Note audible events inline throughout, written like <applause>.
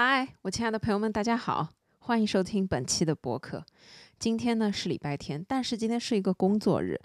嗨，我亲爱的朋友们，大家好，欢迎收听本期的播客。今天呢是礼拜天，但是今天是一个工作日。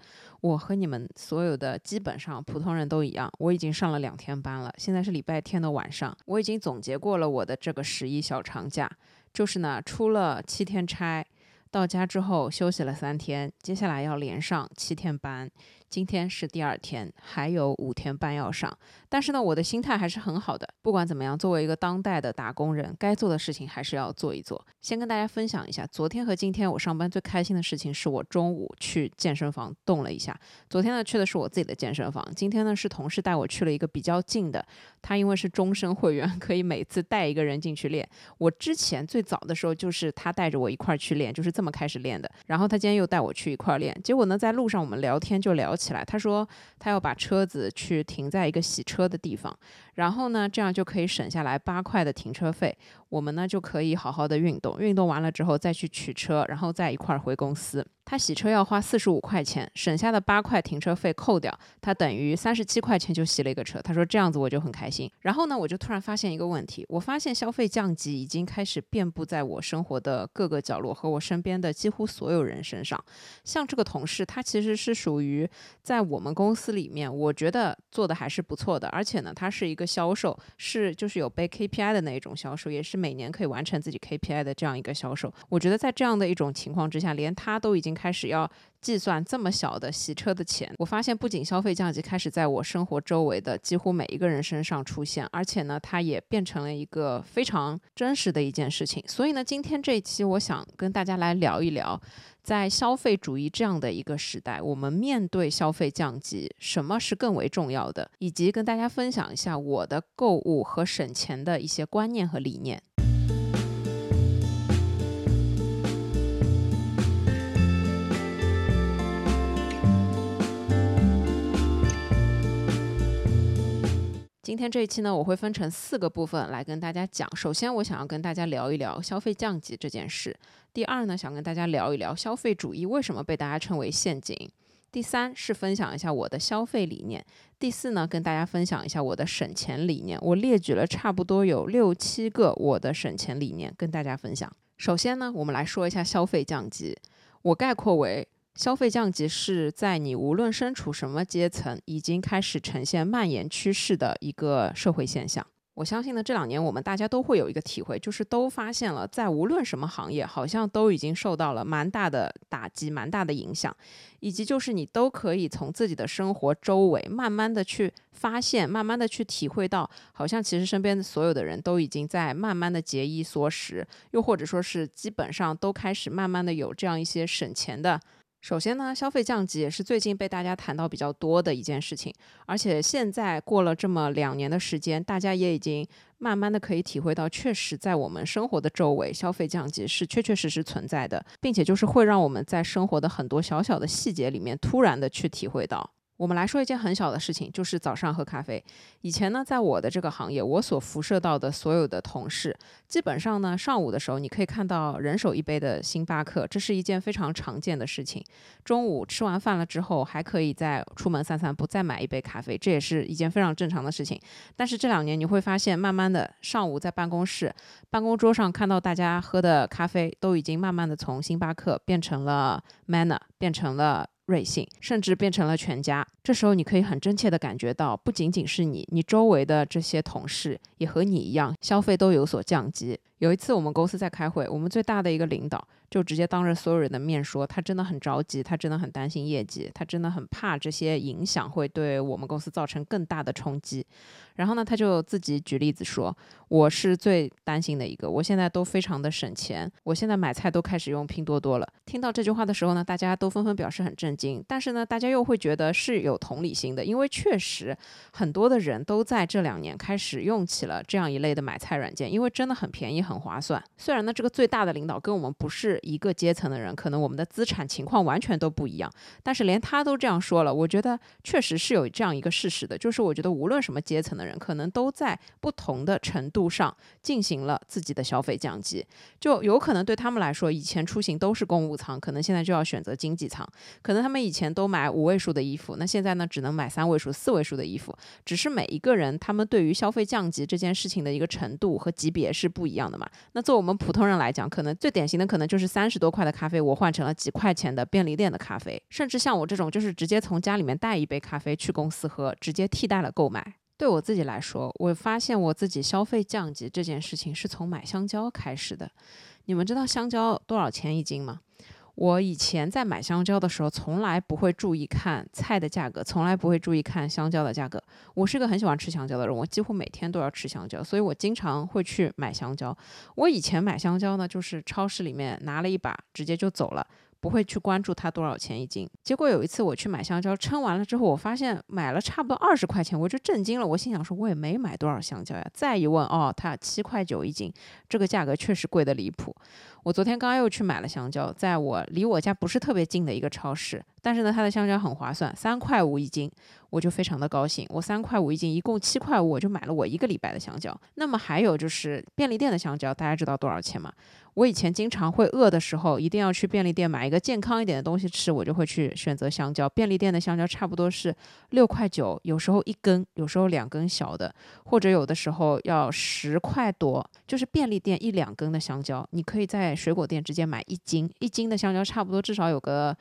我和你们所有的基本上普通人都一样，我已经上了两天班了。现在是礼拜天的晚上，我已经总结过了我的这个十一小长假，就是呢出了七天差，到家之后休息了三天，接下来要连上七天班。今天是第二天，还有五天半要上，但是呢，我的心态还是很好的。不管怎么样，作为一个当代的打工人，该做的事情还是要做一做。先跟大家分享一下，昨天和今天我上班最开心的事情是我中午去健身房动了一下。昨天呢去的是我自己的健身房，今天呢是同事带我去了一个比较近的。他因为是终身会员，<laughs> 可以每次带一个人进去练。我之前最早的时候就是他带着我一块儿去练，就是这么开始练的。然后他今天又带我去一块儿练，结果呢在路上我们聊天就聊起起来，他说他要把车子去停在一个洗车的地方，然后呢这样就可以省下来八块的停车费，我们呢就可以好好的运动，运动完了之后再去取车，然后再一块儿回公司。他洗车要花四十五块钱，省下的八块停车费扣掉，他等于三十七块钱就洗了一个车。他说这样子我就很开心。然后呢，我就突然发现一个问题，我发现消费降级已经开始遍布在我生活的各个角落和我身边的几乎所有人身上。像这个同事，他其实是属于在我们公司里面，我觉得做的还是不错的。而且呢，他是一个销售，是就是有被 KPI 的那一种销售，也是每年可以完成自己 KPI 的这样一个销售。我觉得在这样的一种情况之下，连他都已经。开始要计算这么小的洗车的钱，我发现不仅消费降级开始在我生活周围的几乎每一个人身上出现，而且呢，它也变成了一个非常真实的一件事情。所以呢，今天这一期我想跟大家来聊一聊，在消费主义这样的一个时代，我们面对消费降级，什么是更为重要的，以及跟大家分享一下我的购物和省钱的一些观念和理念。今天这一期呢，我会分成四个部分来跟大家讲。首先，我想要跟大家聊一聊消费降级这件事。第二呢，想跟大家聊一聊消费主义为什么被大家称为陷阱。第三是分享一下我的消费理念。第四呢，跟大家分享一下我的省钱理念。我列举了差不多有六七个我的省钱理念跟大家分享。首先呢，我们来说一下消费降级，我概括为。消费降级是在你无论身处什么阶层，已经开始呈现蔓延趋势的一个社会现象。我相信呢，这两年我们大家都会有一个体会，就是都发现了，在无论什么行业，好像都已经受到了蛮大的打击、蛮大的影响，以及就是你都可以从自己的生活周围慢慢的去发现，慢慢的去体会到，好像其实身边的所有的人都已经在慢慢的节衣缩食，又或者说是基本上都开始慢慢的有这样一些省钱的。首先呢，消费降级也是最近被大家谈到比较多的一件事情，而且现在过了这么两年的时间，大家也已经慢慢的可以体会到，确实在我们生活的周围，消费降级是确确实实存在的，并且就是会让我们在生活的很多小小的细节里面，突然的去体会到。我们来说一件很小的事情，就是早上喝咖啡。以前呢，在我的这个行业，我所辐射到的所有的同事，基本上呢，上午的时候你可以看到人手一杯的星巴克，这是一件非常常见的事情。中午吃完饭了之后，还可以再出门散散步，再买一杯咖啡，这也是一件非常正常的事情。但是这两年你会发现，慢慢的上午在办公室办公桌上看到大家喝的咖啡，都已经慢慢的从星巴克变成了 Manner，变成了。瑞幸，甚至变成了全家。这时候，你可以很真切地感觉到，不仅仅是你，你周围的这些同事也和你一样，消费都有所降级。有一次，我们公司在开会，我们最大的一个领导就直接当着所有人的面说，他真的很着急，他真的很担心业绩，他真的很怕这些影响会对我们公司造成更大的冲击。然后呢，他就自己举例子说，我是最担心的一个，我现在都非常的省钱，我现在买菜都开始用拼多多了。听到这句话的时候呢，大家都纷纷表示很震惊，但是呢，大家又会觉得是有同理心的，因为确实很多的人都在这两年开始用起了这样一类的买菜软件，因为真的很便宜很。划算。虽然呢，这个最大的领导跟我们不是一个阶层的人，可能我们的资产情况完全都不一样。但是连他都这样说了，我觉得确实是有这样一个事实的，就是我觉得无论什么阶层的人，可能都在不同的程度上进行了自己的消费降级。就有可能对他们来说，以前出行都是公务舱，可能现在就要选择经济舱。可能他们以前都买五位数的衣服，那现在呢，只能买三位数、四位数的衣服。只是每一个人他们对于消费降级这件事情的一个程度和级别是不一样的嘛。那作为我们普通人来讲，可能最典型的可能就是三十多块的咖啡，我换成了几块钱的便利店的咖啡，甚至像我这种就是直接从家里面带一杯咖啡去公司喝，直接替代了购买。对我自己来说，我发现我自己消费降级这件事情是从买香蕉开始的。你们知道香蕉多少钱一斤吗？我以前在买香蕉的时候，从来不会注意看菜的价格，从来不会注意看香蕉的价格。我是个很喜欢吃香蕉的人，我几乎每天都要吃香蕉，所以我经常会去买香蕉。我以前买香蕉呢，就是超市里面拿了一把，直接就走了。不会去关注它多少钱一斤。结果有一次我去买香蕉，称完了之后，我发现买了差不多二十块钱，我就震惊了。我心想说，我也没买多少香蕉呀。再一问，哦，它七块九一斤，这个价格确实贵得离谱。我昨天刚刚又去买了香蕉，在我离我家不是特别近的一个超市，但是呢，它的香蕉很划算，三块五一斤，我就非常的高兴。我三块五一斤，一共七块五，我就买了我一个礼拜的香蕉。那么还有就是便利店的香蕉，大家知道多少钱吗？我以前经常会饿的时候，一定要去便利店买一个健康一点的东西吃，我就会去选择香蕉。便利店的香蕉差不多是六块九，有时候一根，有时候两根小的，或者有的时候要十块多。就是便利店一两根的香蕉，你可以在水果店直接买一斤，一斤的香蕉差不多至少有个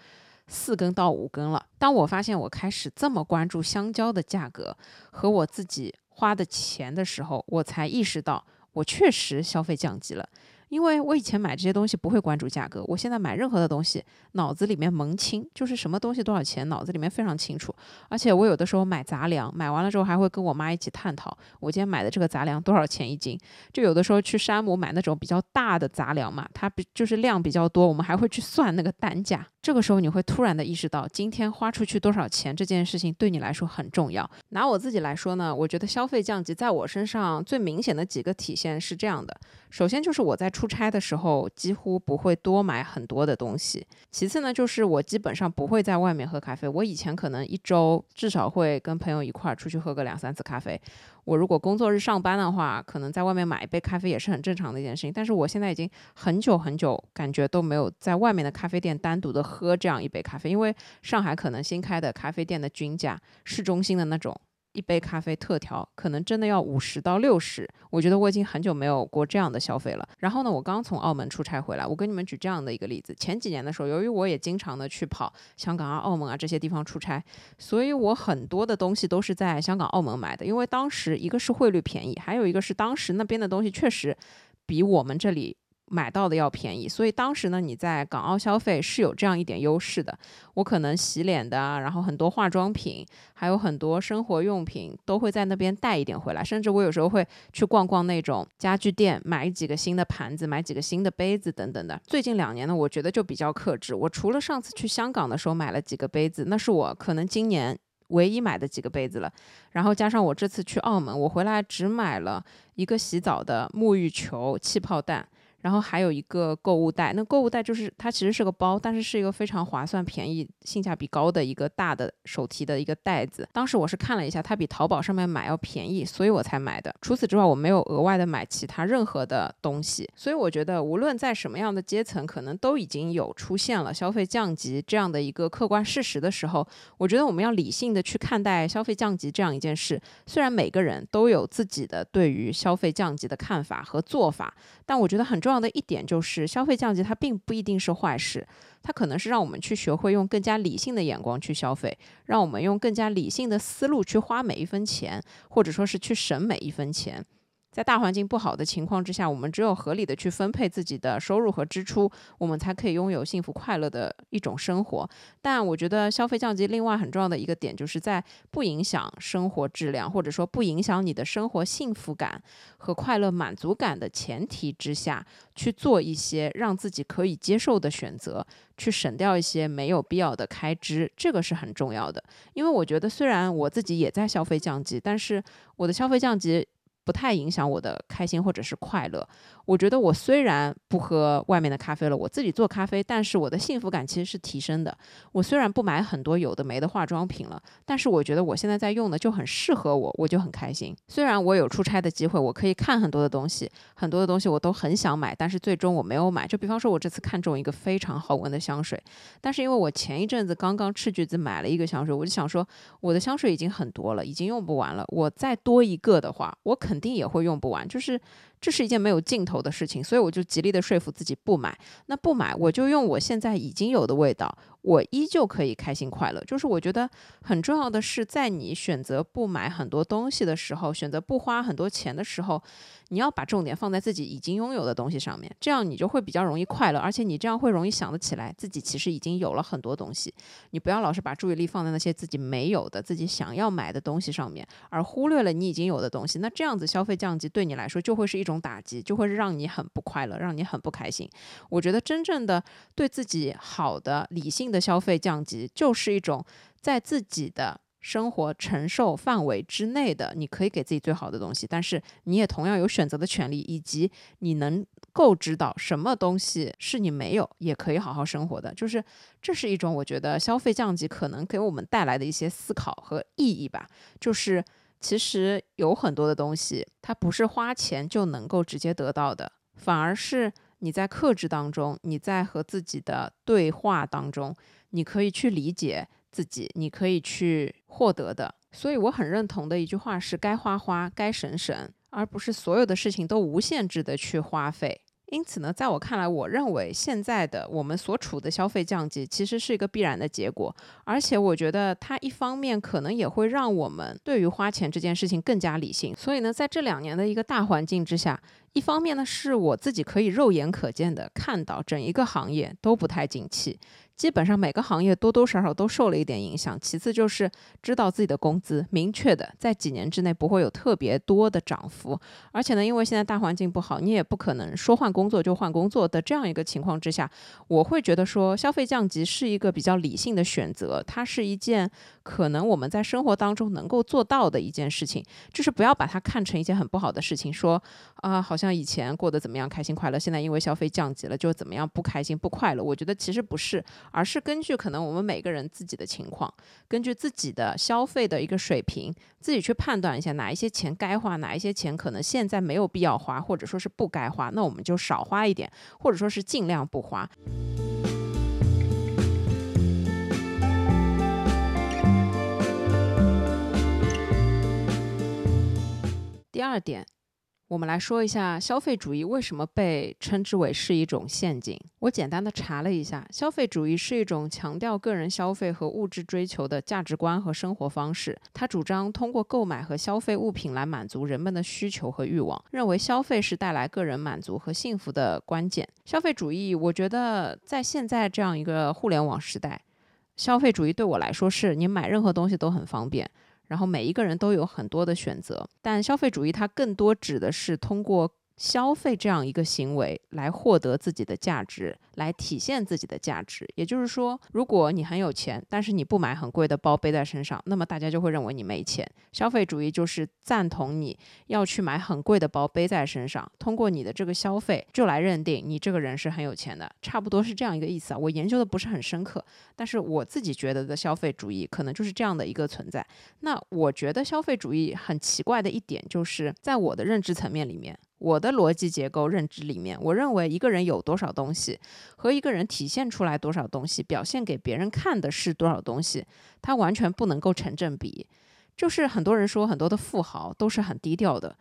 四根到五根了。当我发现我开始这么关注香蕉的价格和我自己花的钱的时候，我才意识到我确实消费降级了。因为我以前买这些东西不会关注价格，我现在买任何的东西，脑子里面门清，就是什么东西多少钱，脑子里面非常清楚。而且我有的时候买杂粮，买完了之后还会跟我妈一起探讨，我今天买的这个杂粮多少钱一斤。就有的时候去山姆买那种比较大的杂粮嘛，它比就是量比较多，我们还会去算那个单价。这个时候你会突然的意识到，今天花出去多少钱这件事情对你来说很重要。拿我自己来说呢，我觉得消费降级在我身上最明显的几个体现是这样的：首先就是我在出出差的时候几乎不会多买很多的东西；其次呢，就是我基本上不会在外面喝咖啡。我以前可能一周至少会跟朋友一块儿出去喝个两三次咖啡。我如果工作日上班的话，可能在外面买一杯咖啡也是很正常的一件事情。但是我现在已经很久很久感觉都没有在外面的咖啡店单独的喝这样一杯咖啡，因为上海可能新开的咖啡店的均价，市中心的那种。一杯咖啡特调可能真的要五十到六十，我觉得我已经很久没有过这样的消费了。然后呢，我刚从澳门出差回来，我跟你们举这样的一个例子：前几年的时候，由于我也经常的去跑香港啊、澳门啊这些地方出差，所以我很多的东西都是在香港、澳门买的。因为当时一个是汇率便宜，还有一个是当时那边的东西确实比我们这里。买到的要便宜，所以当时呢，你在港澳消费是有这样一点优势的。我可能洗脸的，然后很多化妆品，还有很多生活用品都会在那边带一点回来。甚至我有时候会去逛逛那种家具店，买几个新的盘子，买几个新的杯子等等的。最近两年呢，我觉得就比较克制。我除了上次去香港的时候买了几个杯子，那是我可能今年唯一买的几个杯子了。然后加上我这次去澳门，我回来只买了一个洗澡的沐浴球、气泡蛋。然后还有一个购物袋，那购物袋就是它其实是个包，但是是一个非常划算、便宜、性价比高的一个大的手提的一个袋子。当时我是看了一下，它比淘宝上面买要便宜，所以我才买的。除此之外，我没有额外的买其他任何的东西。所以我觉得，无论在什么样的阶层，可能都已经有出现了消费降级这样的一个客观事实的时候，我觉得我们要理性的去看待消费降级这样一件事。虽然每个人都有自己的对于消费降级的看法和做法，但我觉得很重要。的一点就是，消费降级它并不一定是坏事，它可能是让我们去学会用更加理性的眼光去消费，让我们用更加理性的思路去花每一分钱，或者说是去省每一分钱。在大环境不好的情况之下，我们只有合理的去分配自己的收入和支出，我们才可以拥有幸福快乐的一种生活。但我觉得消费降级另外很重要的一个点，就是在不影响生活质量，或者说不影响你的生活幸福感和快乐满足感的前提之下，去做一些让自己可以接受的选择，去省掉一些没有必要的开支，这个是很重要的。因为我觉得，虽然我自己也在消费降级，但是我的消费降级。不太影响我的开心或者是快乐。我觉得我虽然不喝外面的咖啡了，我自己做咖啡，但是我的幸福感其实是提升的。我虽然不买很多有的没的化妆品了，但是我觉得我现在在用的就很适合我，我就很开心。虽然我有出差的机会，我可以看很多的东西，很多的东西我都很想买，但是最终我没有买。就比方说，我这次看中一个非常好闻的香水，但是因为我前一阵子刚刚斥巨资买了一个香水，我就想说，我的香水已经很多了，已经用不完了，我再多一个的话，我肯肯定也会用不完，就是。这是一件没有尽头的事情，所以我就极力的说服自己不买。那不买，我就用我现在已经有的味道。我依旧可以开心快乐，就是我觉得很重要的是，在你选择不买很多东西的时候，选择不花很多钱的时候，你要把重点放在自己已经拥有的东西上面，这样你就会比较容易快乐，而且你这样会容易想得起来自己其实已经有了很多东西。你不要老是把注意力放在那些自己没有的、自己想要买的东西上面，而忽略了你已经有的东西。那这样子消费降级对你来说就会是一种打击，就会让你很不快乐，让你很不开心。我觉得真正的对自己好的理性。的消费降级就是一种在自己的生活承受范围之内的，你可以给自己最好的东西，但是你也同样有选择的权利，以及你能够知道什么东西是你没有也可以好好生活的，就是这是一种我觉得消费降级可能给我们带来的一些思考和意义吧。就是其实有很多的东西，它不是花钱就能够直接得到的，反而是。你在克制当中，你在和自己的对话当中，你可以去理解自己，你可以去获得的。所以我很认同的一句话是：该花花，该省省，而不是所有的事情都无限制的去花费。因此呢，在我看来，我认为现在的我们所处的消费降级其实是一个必然的结果，而且我觉得它一方面可能也会让我们对于花钱这件事情更加理性。所以呢，在这两年的一个大环境之下。一方面呢，是我自己可以肉眼可见的看到，整一个行业都不太景气。基本上每个行业多多少少都受了一点影响。其次就是知道自己的工资明确的在几年之内不会有特别多的涨幅，而且呢，因为现在大环境不好，你也不可能说换工作就换工作的这样一个情况之下，我会觉得说消费降级是一个比较理性的选择，它是一件可能我们在生活当中能够做到的一件事情，就是不要把它看成一件很不好的事情，说啊，好像以前过得怎么样开心快乐，现在因为消费降级了就怎么样不开心不快乐。我觉得其实不是。而是根据可能我们每个人自己的情况，根据自己的消费的一个水平，自己去判断一下哪一些钱该花，哪一些钱可能现在没有必要花，或者说是不该花，那我们就少花一点，或者说是尽量不花。第二点。我们来说一下消费主义为什么被称之为是一种陷阱。我简单的查了一下，消费主义是一种强调个人消费和物质追求的价值观和生活方式。它主张通过购买和消费物品来满足人们的需求和欲望，认为消费是带来个人满足和幸福的关键。消费主义，我觉得在现在这样一个互联网时代，消费主义对我来说是你买任何东西都很方便。然后每一个人都有很多的选择，但消费主义它更多指的是通过。消费这样一个行为来获得自己的价值，来体现自己的价值。也就是说，如果你很有钱，但是你不买很贵的包背在身上，那么大家就会认为你没钱。消费主义就是赞同你要去买很贵的包背在身上，通过你的这个消费就来认定你这个人是很有钱的，差不多是这样一个意思啊。我研究的不是很深刻，但是我自己觉得的消费主义可能就是这样的一个存在。那我觉得消费主义很奇怪的一点，就是在我的认知层面里面。我的逻辑结构认知里面，我认为一个人有多少东西，和一个人体现出来多少东西，表现给别人看的是多少东西，它完全不能够成正比。就是很多人说，很多的富豪都是很低调的，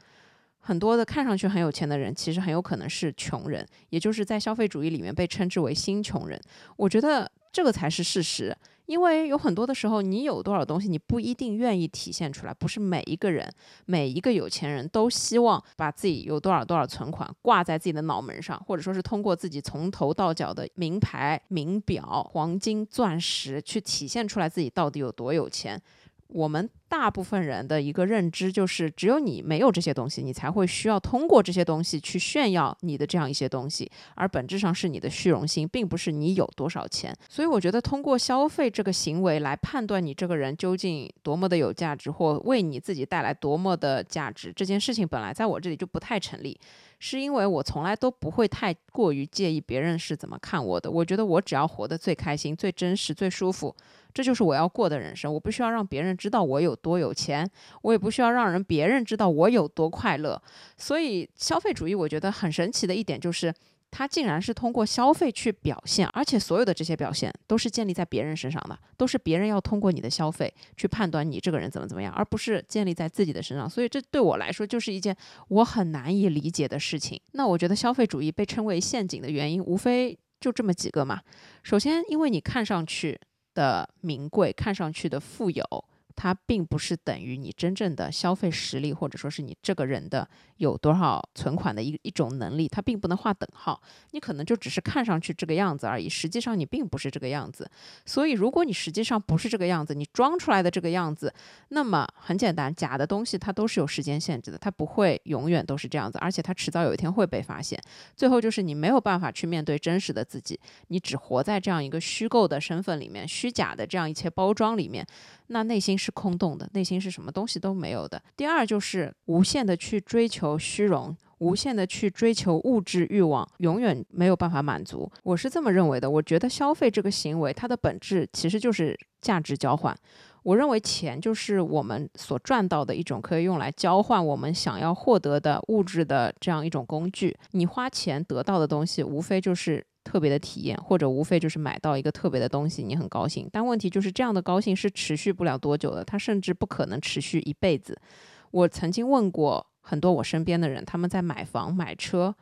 很多的看上去很有钱的人，其实很有可能是穷人，也就是在消费主义里面被称之为新穷人。我觉得这个才是事实。因为有很多的时候，你有多少东西，你不一定愿意体现出来。不是每一个人，每一个有钱人都希望把自己有多少多少存款挂在自己的脑门上，或者说是通过自己从头到脚的名牌、名表、黄金、钻石去体现出来自己到底有多有钱。我们大部分人的一个认知就是，只有你没有这些东西，你才会需要通过这些东西去炫耀你的这样一些东西，而本质上是你的虚荣心，并不是你有多少钱。所以我觉得通过消费这个行为来判断你这个人究竟多么的有价值，或为你自己带来多么的价值，这件事情本来在我这里就不太成立。是因为我从来都不会太过于介意别人是怎么看我的。我觉得我只要活得最开心、最真实、最舒服，这就是我要过的人生。我不需要让别人知道我有多有钱，我也不需要让人别人知道我有多快乐。所以，消费主义我觉得很神奇的一点就是。它竟然是通过消费去表现，而且所有的这些表现都是建立在别人身上的，都是别人要通过你的消费去判断你这个人怎么怎么样，而不是建立在自己的身上。所以这对我来说就是一件我很难以理解的事情。那我觉得消费主义被称为陷阱的原因，无非就这么几个嘛。首先，因为你看上去的名贵，看上去的富有。它并不是等于你真正的消费实力，或者说是你这个人的有多少存款的一一种能力，它并不能划等号。你可能就只是看上去这个样子而已，实际上你并不是这个样子。所以，如果你实际上不是这个样子，你装出来的这个样子，那么很简单，假的东西它都是有时间限制的，它不会永远都是这样子，而且它迟早有一天会被发现。最后就是你没有办法去面对真实的自己，你只活在这样一个虚构的身份里面，虚假的这样一切包装里面。那内心是空洞的，内心是什么东西都没有的。第二就是无限的去追求虚荣，无限的去追求物质欲望，永远没有办法满足。我是这么认为的。我觉得消费这个行为，它的本质其实就是价值交换。我认为钱就是我们所赚到的一种可以用来交换我们想要获得的物质的这样一种工具。你花钱得到的东西，无非就是。特别的体验，或者无非就是买到一个特别的东西，你很高兴。但问题就是这样的高兴是持续不了多久的，它甚至不可能持续一辈子。我曾经问过很多我身边的人，他们在买房买车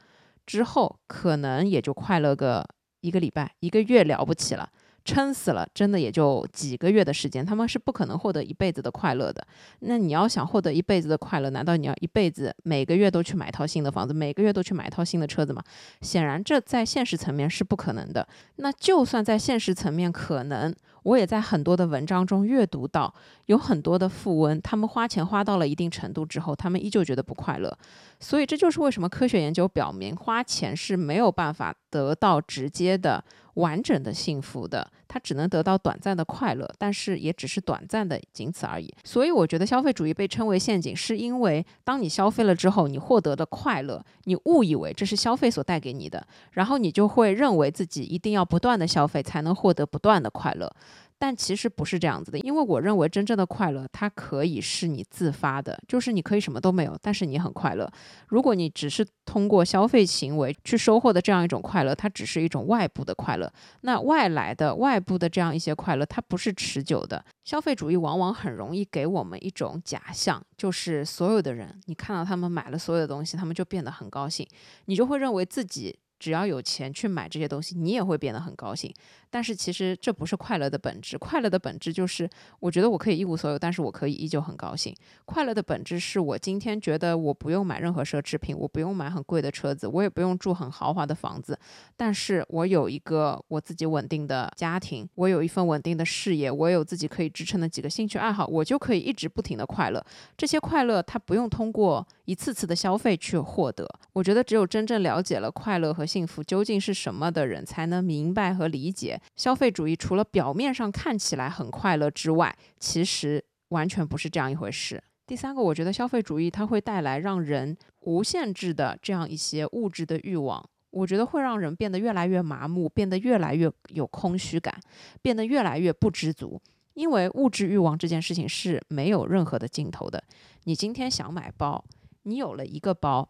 之后，可能也就快乐个一个礼拜、一个月了不起了。撑死了，真的也就几个月的时间，他们是不可能获得一辈子的快乐的。那你要想获得一辈子的快乐，难道你要一辈子每个月都去买套新的房子，每个月都去买套新的车子吗？显然，这在现实层面是不可能的。那就算在现实层面可能，我也在很多的文章中阅读到，有很多的富翁，他们花钱花到了一定程度之后，他们依旧觉得不快乐。所以，这就是为什么科学研究表明，花钱是没有办法得到直接的。完整的幸福的，它只能得到短暂的快乐，但是也只是短暂的，仅此而已。所以我觉得消费主义被称为陷阱，是因为当你消费了之后，你获得的快乐，你误以为这是消费所带给你的，然后你就会认为自己一定要不断的消费才能获得不断的快乐。但其实不是这样子的，因为我认为真正的快乐，它可以是你自发的，就是你可以什么都没有，但是你很快乐。如果你只是通过消费行为去收获的这样一种快乐，它只是一种外部的快乐。那外来的、外部的这样一些快乐，它不是持久的。消费主义往往很容易给我们一种假象，就是所有的人，你看到他们买了所有的东西，他们就变得很高兴，你就会认为自己。只要有钱去买这些东西，你也会变得很高兴。但是其实这不是快乐的本质。快乐的本质就是，我觉得我可以一无所有，但是我可以依旧很高兴。快乐的本质是我今天觉得我不用买任何奢侈品，我不用买很贵的车子，我也不用住很豪华的房子，但是我有一个我自己稳定的家庭，我有一份稳定的事业，我有自己可以支撑的几个兴趣爱好，我就可以一直不停的快乐。这些快乐它不用通过一次次的消费去获得。我觉得只有真正了解了快乐和幸福究竟是什么的人，才能明白和理解消费主义。除了表面上看起来很快乐之外，其实完全不是这样一回事。第三个，我觉得消费主义它会带来让人无限制的这样一些物质的欲望，我觉得会让人变得越来越麻木，变得越来越有空虚感，变得越来越不知足。因为物质欲望这件事情是没有任何的尽头的。你今天想买包，你有了一个包。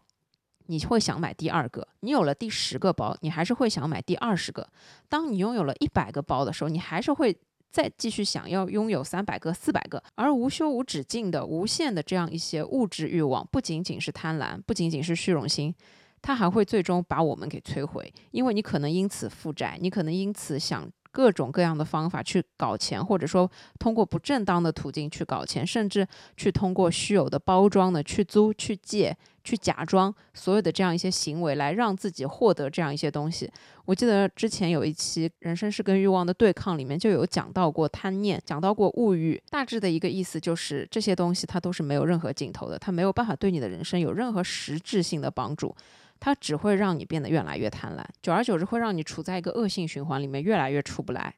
你会想买第二个，你有了第十个包，你还是会想买第二十个。当你拥有了一百个包的时候，你还是会再继续想要拥有三百个、四百个。而无休无止境的、无限的这样一些物质欲望，不仅仅是贪婪，不仅仅是虚荣心，它还会最终把我们给摧毁。因为你可能因此负债，你可能因此想各种各样的方法去搞钱，或者说通过不正当的途径去搞钱，甚至去通过虚有的包装呢去租、去借、去假装所有的这样一些行为来让自己获得这样一些东西。我记得之前有一期《人生是跟欲望的对抗》里面就有讲到过贪念，讲到过物欲，大致的一个意思就是这些东西它都是没有任何尽头的，它没有办法对你的人生有任何实质性的帮助。它只会让你变得越来越贪婪，久而久之会让你处在一个恶性循环里面，越来越出不来。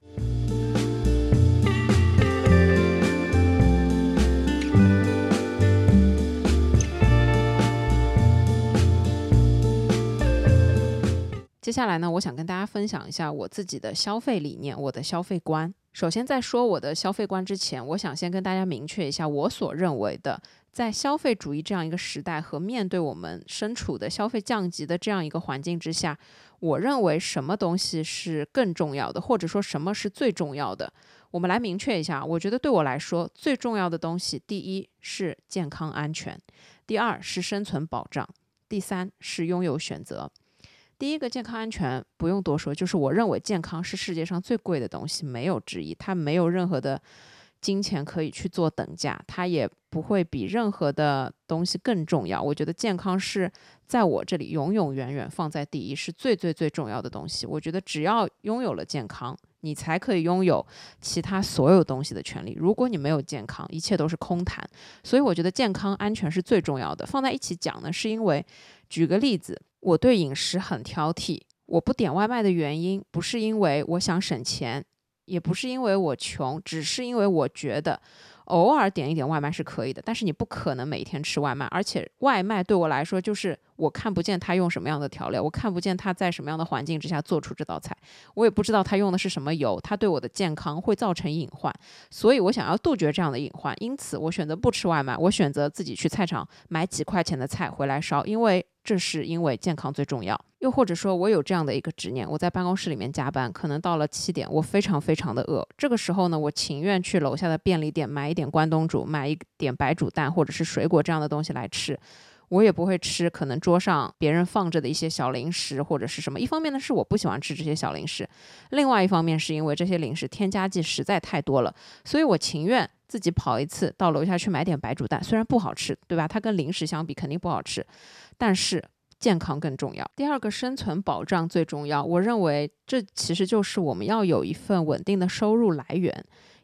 接下来呢，我想跟大家分享一下我自己的消费理念，我的消费观。首先，在说我的消费观之前，我想先跟大家明确一下我所认为的。在消费主义这样一个时代和面对我们身处的消费降级的这样一个环境之下，我认为什么东西是更重要的，或者说什么是最重要的？我们来明确一下。我觉得对我来说最重要的东西，第一是健康安全，第二是生存保障，第三是拥有选择。第一个健康安全不用多说，就是我认为健康是世界上最贵的东西，没有之一，它没有任何的。金钱可以去做等价，它也不会比任何的东西更重要。我觉得健康是在我这里永永远远放在第一，是最最最重要的东西。我觉得只要拥有了健康，你才可以拥有其他所有东西的权利。如果你没有健康，一切都是空谈。所以我觉得健康安全是最重要的。放在一起讲呢，是因为举个例子，我对饮食很挑剔，我不点外卖的原因不是因为我想省钱。也不是因为我穷，只是因为我觉得偶尔点一点外卖是可以的。但是你不可能每天吃外卖，而且外卖对我来说就是我看不见他用什么样的调料，我看不见他在什么样的环境之下做出这道菜，我也不知道他用的是什么油，他对我的健康会造成隐患。所以我想要杜绝这样的隐患，因此我选择不吃外卖，我选择自己去菜场买几块钱的菜回来烧，因为。这是因为健康最重要，又或者说，我有这样的一个执念，我在办公室里面加班，可能到了七点，我非常非常的饿，这个时候呢，我情愿去楼下的便利店买一点关东煮，买一点白煮蛋或者是水果这样的东西来吃，我也不会吃可能桌上别人放着的一些小零食或者是什么。一方面呢，是我不喜欢吃这些小零食；，另外一方面是因为这些零食添加剂实在太多了，所以我情愿自己跑一次到楼下去买点白煮蛋，虽然不好吃，对吧？它跟零食相比肯定不好吃。但是健康更重要。第二个，生存保障最重要。我认为这其实就是我们要有一份稳定的收入来源。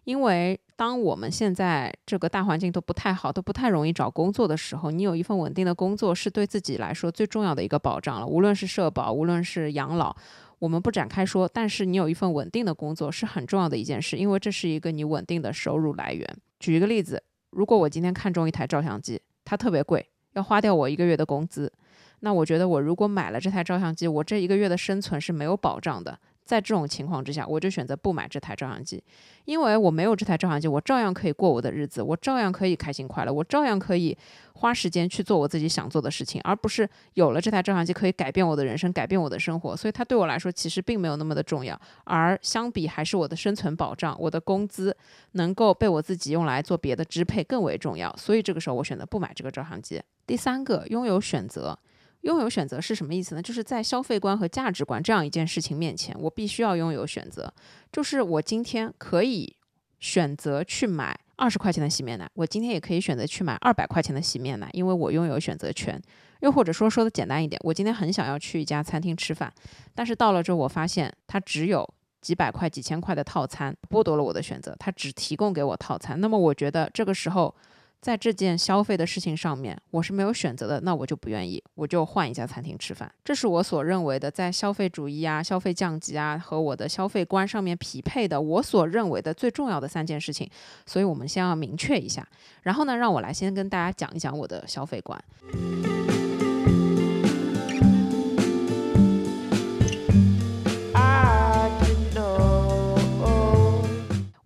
因为当我们现在这个大环境都不太好，都不太容易找工作的时候，你有一份稳定的工作是对自己来说最重要的一个保障了。无论是社保，无论是养老，我们不展开说。但是你有一份稳定的工作是很重要的一件事，因为这是一个你稳定的收入来源。举一个例子，如果我今天看中一台照相机，它特别贵。要花掉我一个月的工资，那我觉得我如果买了这台照相机，我这一个月的生存是没有保障的。在这种情况之下，我就选择不买这台照相机，因为我没有这台照相机，我照样可以过我的日子，我照样可以开心快乐，我照样可以花时间去做我自己想做的事情，而不是有了这台照相机可以改变我的人生，改变我的生活。所以它对我来说其实并没有那么的重要，而相比还是我的生存保障，我的工资能够被我自己用来做别的支配更为重要。所以这个时候我选择不买这个照相机。第三个，拥有选择。拥有选择是什么意思呢？就是在消费观和价值观这样一件事情面前，我必须要拥有选择。就是我今天可以选择去买二十块钱的洗面奶，我今天也可以选择去买二百块钱的洗面奶，因为我拥有选择权。又或者说说的简单一点，我今天很想要去一家餐厅吃饭，但是到了之后我发现它只有几百块、几千块的套餐，剥夺了我的选择，它只提供给我套餐。那么我觉得这个时候。在这件消费的事情上面，我是没有选择的，那我就不愿意，我就换一家餐厅吃饭。这是我所认为的，在消费主义啊、消费降级啊和我的消费观上面匹配的，我所认为的最重要的三件事情。所以，我们先要明确一下。然后呢，让我来先跟大家讲一讲我的消费观。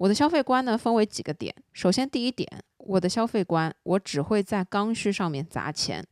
我的消费观呢，分为几个点。首先，第一点。我的消费观，我只会在刚需上面砸钱。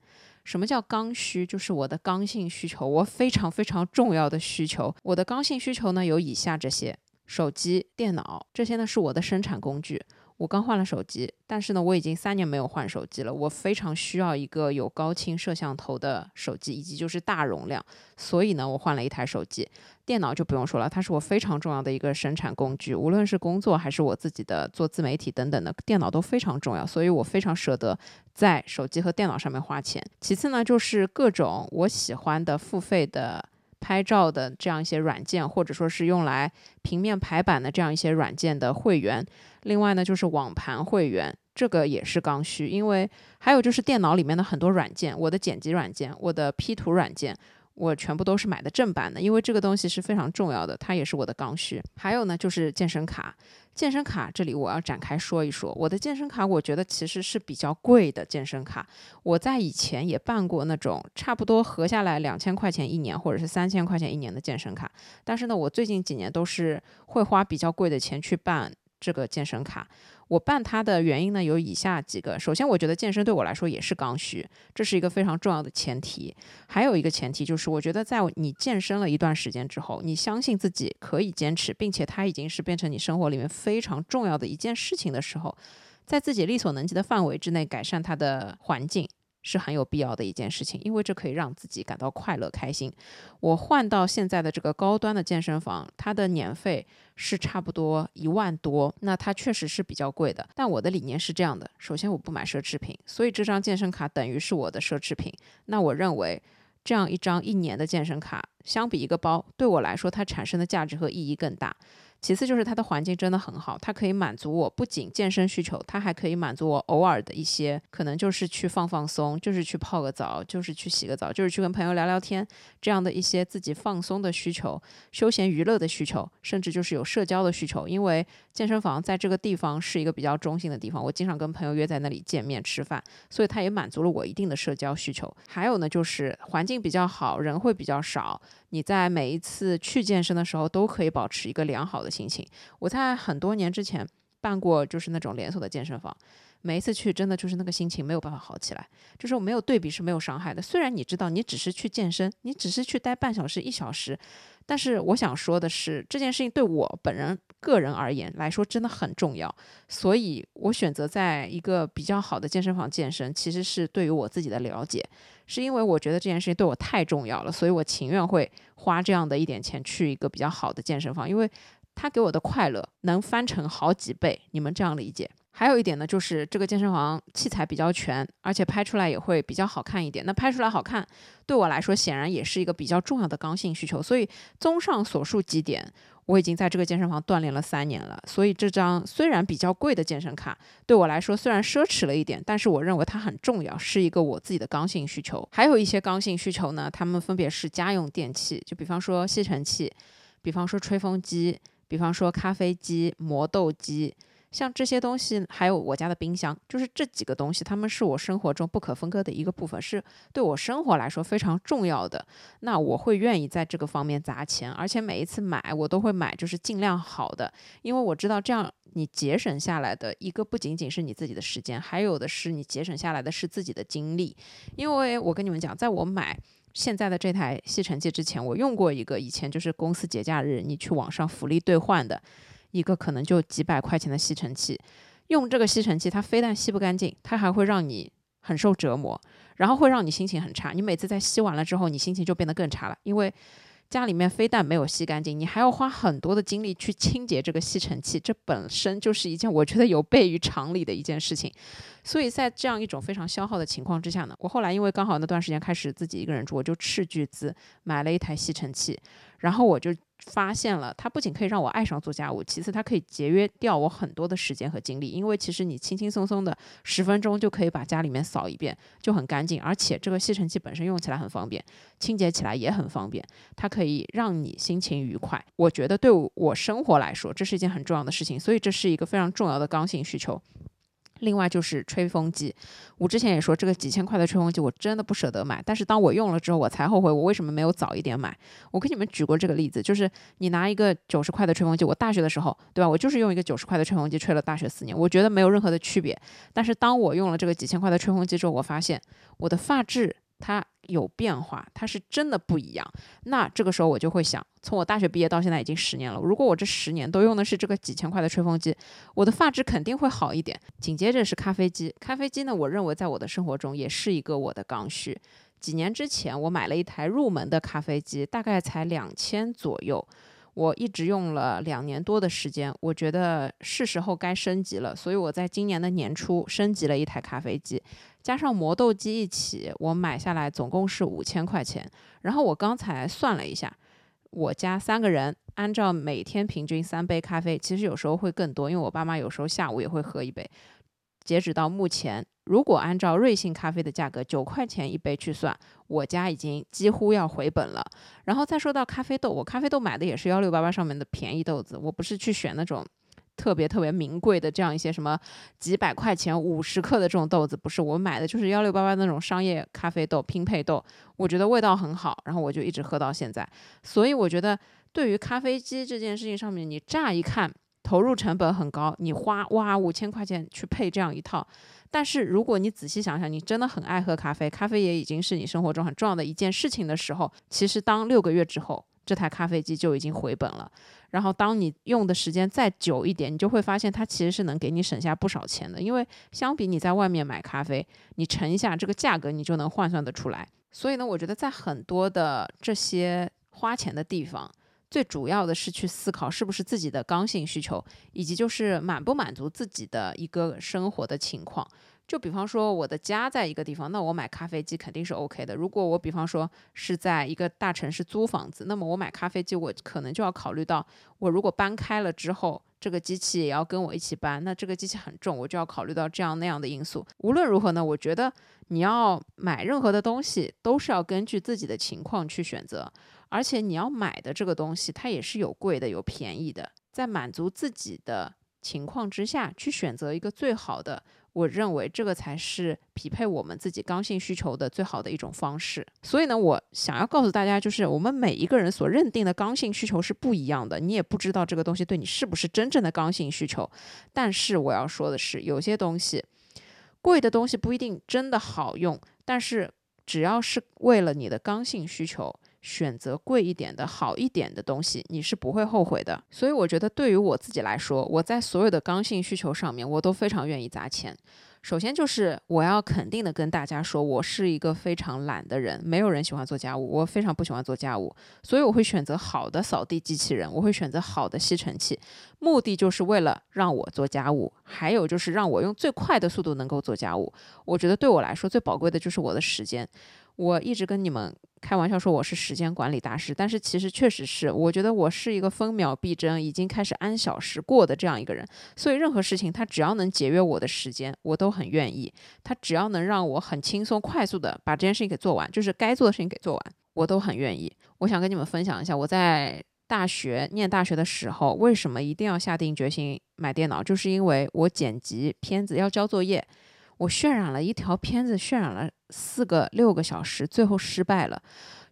什么叫刚需？就是我的刚性需求，我非常非常重要的需求。我的刚性需求呢，有以下这些：手机、电脑，这些呢是我的生产工具。我刚换了手机，但是呢，我已经三年没有换手机了。我非常需要一个有高清摄像头的手机，以及就是大容量，所以呢，我换了一台手机。电脑就不用说了，它是我非常重要的一个生产工具，无论是工作还是我自己的做自媒体等等的，电脑都非常重要，所以我非常舍得在手机和电脑上面花钱。其次呢，就是各种我喜欢的付费的。拍照的这样一些软件，或者说是用来平面排版的这样一些软件的会员，另外呢就是网盘会员，这个也是刚需。因为还有就是电脑里面的很多软件，我的剪辑软件，我的 P 图软件。我全部都是买的正版的，因为这个东西是非常重要的，它也是我的刚需。还有呢，就是健身卡。健身卡这里我要展开说一说，我的健身卡我觉得其实是比较贵的健身卡。我在以前也办过那种差不多合下来两千块钱一年或者是三千块钱一年的健身卡，但是呢，我最近几年都是会花比较贵的钱去办这个健身卡。我办它的原因呢，有以下几个。首先，我觉得健身对我来说也是刚需，这是一个非常重要的前提。还有一个前提就是，我觉得在你健身了一段时间之后，你相信自己可以坚持，并且它已经是变成你生活里面非常重要的一件事情的时候，在自己力所能及的范围之内改善它的环境。是很有必要的一件事情，因为这可以让自己感到快乐开心。我换到现在的这个高端的健身房，它的年费是差不多一万多，那它确实是比较贵的。但我的理念是这样的：首先，我不买奢侈品，所以这张健身卡等于是我的奢侈品。那我认为，这样一张一年的健身卡，相比一个包，对我来说，它产生的价值和意义更大。其次就是它的环境真的很好，它可以满足我不仅健身需求，它还可以满足我偶尔的一些可能就是去放放松，就是去泡个澡，就是去洗个澡，就是去跟朋友聊聊天这样的一些自己放松的需求、休闲娱乐的需求，甚至就是有社交的需求。因为健身房在这个地方是一个比较中心的地方，我经常跟朋友约在那里见面吃饭，所以它也满足了我一定的社交需求。还有呢，就是环境比较好，人会比较少。你在每一次去健身的时候，都可以保持一个良好的心情。我在很多年之前办过，就是那种连锁的健身房，每一次去真的就是那个心情没有办法好起来，就是我没有对比是没有伤害的。虽然你知道你只是去健身，你只是去待半小时一小时。但是我想说的是，这件事情对我本人个人而言来说真的很重要，所以我选择在一个比较好的健身房健身，其实是对于我自己的了解，是因为我觉得这件事情对我太重要了，所以我情愿会花这样的一点钱去一个比较好的健身房，因为它给我的快乐能翻成好几倍，你们这样理解？还有一点呢，就是这个健身房器材比较全，而且拍出来也会比较好看一点。那拍出来好看，对我来说显然也是一个比较重要的刚性需求。所以，综上所述几点，我已经在这个健身房锻炼了三年了。所以，这张虽然比较贵的健身卡，对我来说虽然奢侈了一点，但是我认为它很重要，是一个我自己的刚性需求。还有一些刚性需求呢，它们分别是家用电器，就比方说吸尘器，比方说吹风机，比方说咖啡机、磨豆机。像这些东西，还有我家的冰箱，就是这几个东西，它们是我生活中不可分割的一个部分，是对我生活来说非常重要的。那我会愿意在这个方面砸钱，而且每一次买我都会买就是尽量好的，因为我知道这样你节省下来的一个不仅仅是你自己的时间，还有的是你节省下来的是自己的精力。因为我跟你们讲，在我买现在的这台吸尘器之前，我用过一个以前就是公司节假日你去网上福利兑换的。一个可能就几百块钱的吸尘器，用这个吸尘器，它非但吸不干净，它还会让你很受折磨，然后会让你心情很差。你每次在吸完了之后，你心情就变得更差了，因为家里面非但没有吸干净，你还要花很多的精力去清洁这个吸尘器，这本身就是一件我觉得有悖于常理的一件事情。所以在这样一种非常消耗的情况之下呢，我后来因为刚好那段时间开始自己一个人住，我就斥巨资买了一台吸尘器，然后我就。发现了，它不仅可以让我爱上做家务，其次它可以节约掉我很多的时间和精力。因为其实你轻轻松松的十分钟就可以把家里面扫一遍，就很干净。而且这个吸尘器本身用起来很方便，清洁起来也很方便，它可以让你心情愉快。我觉得对我生活来说，这是一件很重要的事情，所以这是一个非常重要的刚性需求。另外就是吹风机，我之前也说这个几千块的吹风机我真的不舍得买，但是当我用了之后，我才后悔我为什么没有早一点买。我给你们举过这个例子，就是你拿一个九十块的吹风机，我大学的时候，对吧？我就是用一个九十块的吹风机吹了大学四年，我觉得没有任何的区别。但是当我用了这个几千块的吹风机之后，我发现我的发质它有变化，它是真的不一样。那这个时候我就会想，从我大学毕业到现在已经十年了，如果我这十年都用的是这个几千块的吹风机，我的发质肯定会好一点。紧接着是咖啡机，咖啡机呢，我认为在我的生活中也是一个我的刚需。几年之前，我买了一台入门的咖啡机，大概才两千左右。我一直用了两年多的时间，我觉得是时候该升级了，所以我在今年的年初升级了一台咖啡机，加上磨豆机一起，我买下来总共是五千块钱。然后我刚才算了一下，我家三个人按照每天平均三杯咖啡，其实有时候会更多，因为我爸妈有时候下午也会喝一杯。截止到目前，如果按照瑞幸咖啡的价格九块钱一杯去算，我家已经几乎要回本了。然后再说到咖啡豆，我咖啡豆买的也是幺六八八上面的便宜豆子，我不是去选那种特别特别名贵的这样一些什么几百块钱五十克的这种豆子，不是我买的就是幺六八八那种商业咖啡豆拼配豆，我觉得味道很好，然后我就一直喝到现在。所以我觉得对于咖啡机这件事情上面，你乍一看。投入成本很高，你花哇五千块钱去配这样一套，但是如果你仔细想想，你真的很爱喝咖啡，咖啡也已经是你生活中很重要的一件事情的时候，其实当六个月之后，这台咖啡机就已经回本了。然后当你用的时间再久一点，你就会发现它其实是能给你省下不少钱的，因为相比你在外面买咖啡，你乘一下这个价格，你就能换算得出来。所以呢，我觉得在很多的这些花钱的地方。最主要的是去思考是不是自己的刚性需求，以及就是满不满足自己的一个生活的情况。就比方说我的家在一个地方，那我买咖啡机肯定是 OK 的。如果我比方说是在一个大城市租房子，那么我买咖啡机，我可能就要考虑到，我如果搬开了之后，这个机器也要跟我一起搬，那这个机器很重，我就要考虑到这样那样的因素。无论如何呢，我觉得你要买任何的东西，都是要根据自己的情况去选择。而且你要买的这个东西，它也是有贵的，有便宜的，在满足自己的情况之下去选择一个最好的，我认为这个才是匹配我们自己刚性需求的最好的一种方式。所以呢，我想要告诉大家，就是我们每一个人所认定的刚性需求是不一样的，你也不知道这个东西对你是不是真正的刚性需求。但是我要说的是，有些东西，贵的东西不一定真的好用，但是只要是为了你的刚性需求。选择贵一点的好一点的东西，你是不会后悔的。所以我觉得，对于我自己来说，我在所有的刚性需求上面，我都非常愿意砸钱。首先就是我要肯定的跟大家说，我是一个非常懒的人，没有人喜欢做家务，我非常不喜欢做家务，所以我会选择好的扫地机器人，我会选择好的吸尘器，目的就是为了让我做家务，还有就是让我用最快的速度能够做家务。我觉得对我来说最宝贵的就是我的时间。我一直跟你们开玩笑说我是时间管理大师，但是其实确实是，我觉得我是一个分秒必争，已经开始按小时过的这样一个人。所以任何事情，它只要能节约我的时间，我都很愿意；它只要能让我很轻松、快速的把这件事情给做完，就是该做的事情给做完，我都很愿意。我想跟你们分享一下，我在大学念大学的时候，为什么一定要下定决心买电脑，就是因为我剪辑片子要交作业。我渲染了一条片子，渲染了四个六个小时，最后失败了。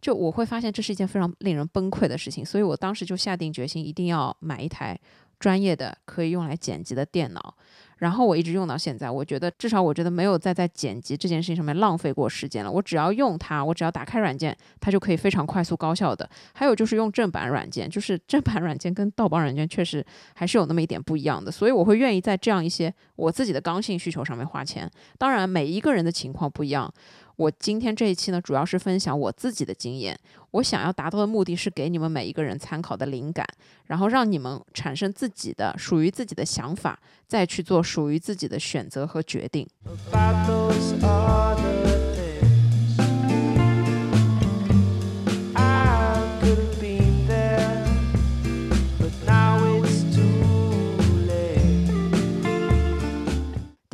就我会发现这是一件非常令人崩溃的事情，所以我当时就下定决心，一定要买一台专业的可以用来剪辑的电脑。然后我一直用到现在，我觉得至少我觉得没有再在剪辑这件事情上面浪费过时间了。我只要用它，我只要打开软件，它就可以非常快速高效的。还有就是用正版软件，就是 <laughs> 正版软件跟盗版软件确实还是有那么一点不一样的。所以我会愿意在这样一些我自己的刚性需求上面花钱。当然每一个人的情况不一样。我今天这一期呢，主要是分享我自己的经验。我想要达到的目的是给你们每一个人参考的灵感，然后让你们产生自己的属于自己的想法，再去做属于自己的选择和决定。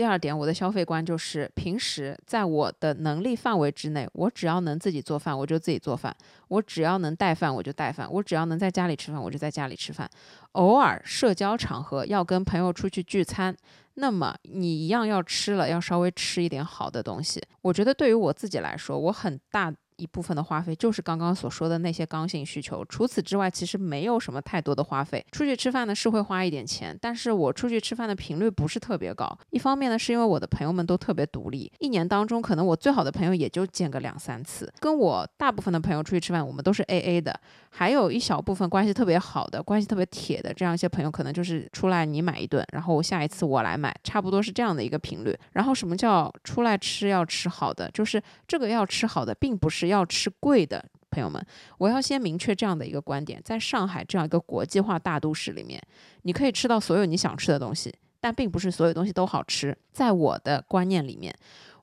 第二点，我的消费观就是平时在我的能力范围之内，我只要能自己做饭，我就自己做饭；我只要能带饭，我就带饭；我只要能在家里吃饭，我就在家里吃饭。偶尔社交场合要跟朋友出去聚餐，那么你一样要吃了，要稍微吃一点好的东西。我觉得对于我自己来说，我很大一部分的花费就是刚刚所说的那些刚性需求，除此之外，其实没有什么太多的花费。出去吃饭呢是会花一点钱，但是我出去吃饭的频率不是特别高。一方面呢，是因为我的朋友们都特别独立，一年当中可能我最好的朋友也就见个两三次，跟我大部分的朋友出去吃饭，我们都是 A A 的。还有一小部分关系特别好的、关系特别铁的这样一些朋友，可能就是出来你买一顿，然后下一次我来买，差不多是这样的一个频率。然后什么叫出来吃要吃好的？就是这个要吃好的，并不是要吃贵的。朋友们，我要先明确这样的一个观点：在上海这样一个国际化大都市里面，你可以吃到所有你想吃的东西，但并不是所有东西都好吃。在我的观念里面，